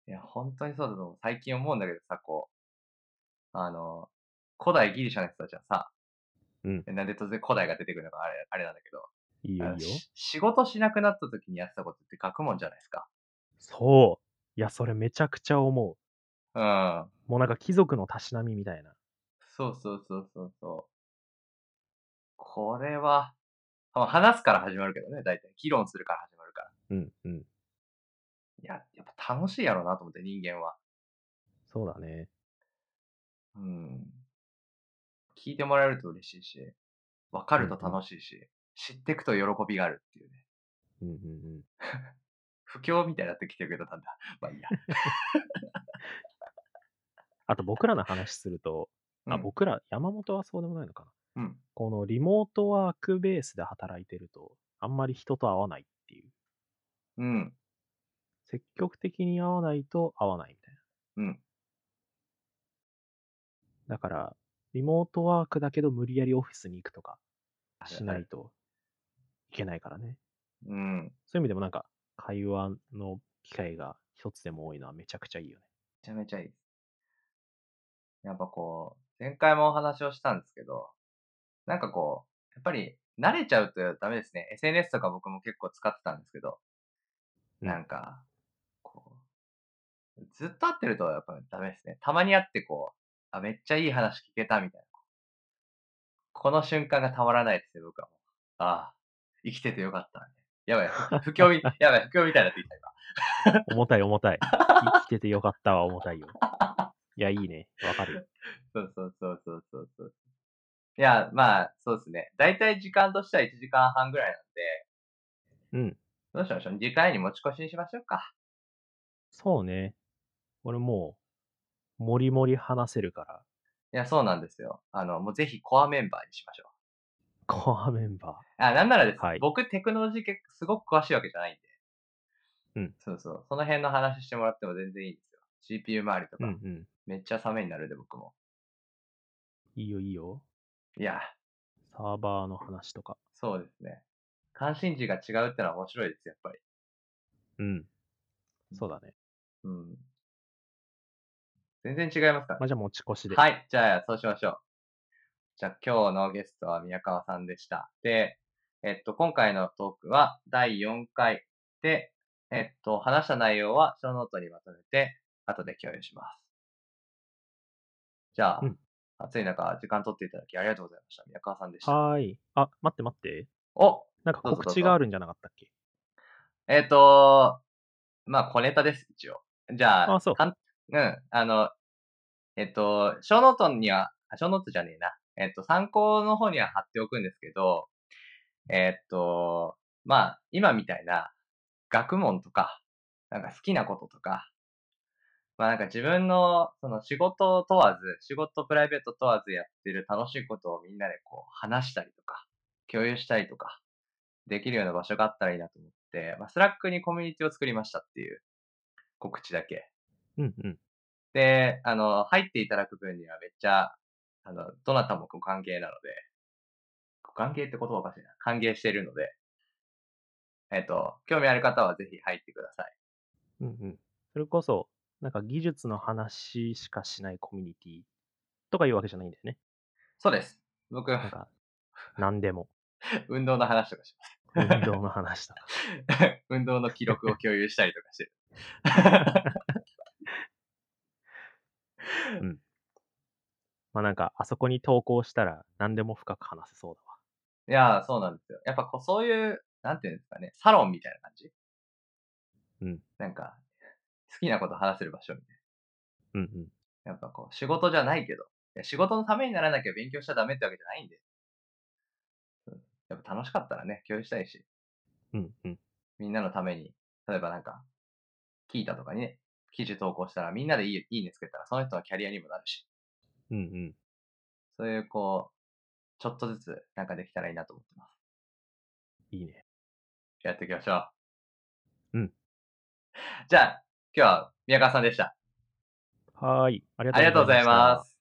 いや、本当にそうだと思う。最近思うんだけどさ、こう、あの、古代ギリシャの人たちはさ、うん。なんで突然古代が出てくるのかあれ、あれなんだけど、いいよいいよ。仕事しなくなった時にやってたことって学問じゃないですか？そう。いや、それめちゃくちゃ思う。うん。もうなんか貴族のたしなみみたいな。そうそうそうそうそう。これは、まあ話すから始まるけどね、大体。議論するから始まるから。うんうん。いや、やっぱ楽しいやろうなと思って、人間は。そうだね。うん。聞いてもらえると嬉しいし、わかると楽しいし、知っていくと喜びがあるっていうね。うんうんうん。不況みたいになってきてるけど、なんだ。まあいいや。あと僕らの話すると、あ、うん僕ら、山本はそうでもないのかな。うん。このリモートワークベースで働いてると、あんまり人と会わないっていう。うん。積極的に会わないと会わないみたいな。うん。だから、リモートワークだけど無理やりオフィスに行くとかしないといけないからね。うん。めそういう意味でもなんか、会話の機会が一つでも多いのはめちゃくちゃいいよね。ちゃめちゃいいです。やっぱこう、前回もお話をしたんですけど、なんかこう、やっぱり慣れちゃうとダメですね。SNS とか僕も結構使ってたんですけど、うんなんか、こう、ずっと会ってるとやっぱダメですね。たまに会ってこう、あ、めっちゃいい話聞けたみたいな。この瞬間がたまらないですね、僕は。ああ、生きててよかった。やばい、不況み、やばい、不況みたいになってきた今。重たい重たい。生きててよかったわ、重たいよ。いや、いいね。わかるよ。そうそうそうそうそうそう。いや、まあ、そうですね。だいたい時間としては1時間半ぐらいなんで、うん。どうしましょう？次回に持ち越しにしましょうか。そうね。俺もう、もりもり話せるから、いや、そうなんですよ。あの、もうぜひコアメンバーにしましょコアメンバう。あ、なんならです、はい僕テクノロジー系すごく詳しいわけじゃないんで。うん。そうそう。その辺の話してもらっても全然いいんですよ。CPU 周りとー。うか、んうん。めっちゃためになるで僕も。いいよいいよ。いや、サーバーの話とか。そうですね。関心事が違うってのは面白いです、やっぱり。うん。そうだね。うん。全然違いますか？らまあ、じゃあ持ち越しで。はい。じゃあ、そうしましょう。じゃあ、今日のゲストは宮川さんでした。で、えっと、今回のトークは第4回で、えっと、話した内容は show note にまとめて、後で共有します。じゃあ、うん暑い中、時間取っていただきありがとうございました。宮川さんでした。はーい。あ、待って待って。おなんか告知があるんじゃなかったっけ？えっと、まあ、小ネタです、一応。じゃあ、あそうかんうん、あの、えっと、 show note には、あ show note じゃねえな。えっと、参考の方には貼っておくんですけど、えっと、まあ、今みたいな学問とか、なんか好きなこととか、まあなんか自分のその仕事を問わず、仕事プライベート問わずやってる楽しいことをみんなでこう話したりとか、共有したりとか、できるような場所があったらいいなと思って、まあ、 Slack にコミュニティを作りましたっていう告知だけ。うんうん。で、あの、入っていただく分にはめっちゃ、あの、どなたもご歓迎なので、ご歓迎って言葉おかしいな。歓迎しているので、えっと、興味ある方はぜひ入ってください。うんうん。それこそ、なんか技術の話しかしないコミュニティとかいうわけじゃないんだよね。そうです。僕、なんか、何でも。運動の話とかし運動の話とか。ます。運動の記録を共有したりとかしてる。まあなんか、あそこに投稿したら何でも深く話せそうだわ。いやー、そうなんですよ。やっぱこう、そういう、なんていうんですかね、サロンみたいな感じ？うん。なんか、好きなこと話せる場所みたいうんうん。な。やっぱこう、仕事じゃないけど、いや仕事のためにならなきゃ勉強しちゃダメってわけじゃないんで。うんやっぱ楽しかったらね、共有したいし、うんうん。みんなのために、例えばなんか、聞いたとかにね、記事投稿したらみんなでいいいいねつけたらその人のキャリアにもなるし、うんうん。そういうこう、ちょっとずつなんかできたらいいなと思ってます。いいね。やっていきましょう。うん。じゃあ、今日は宮川さんでした。はーい。ありがとうございます。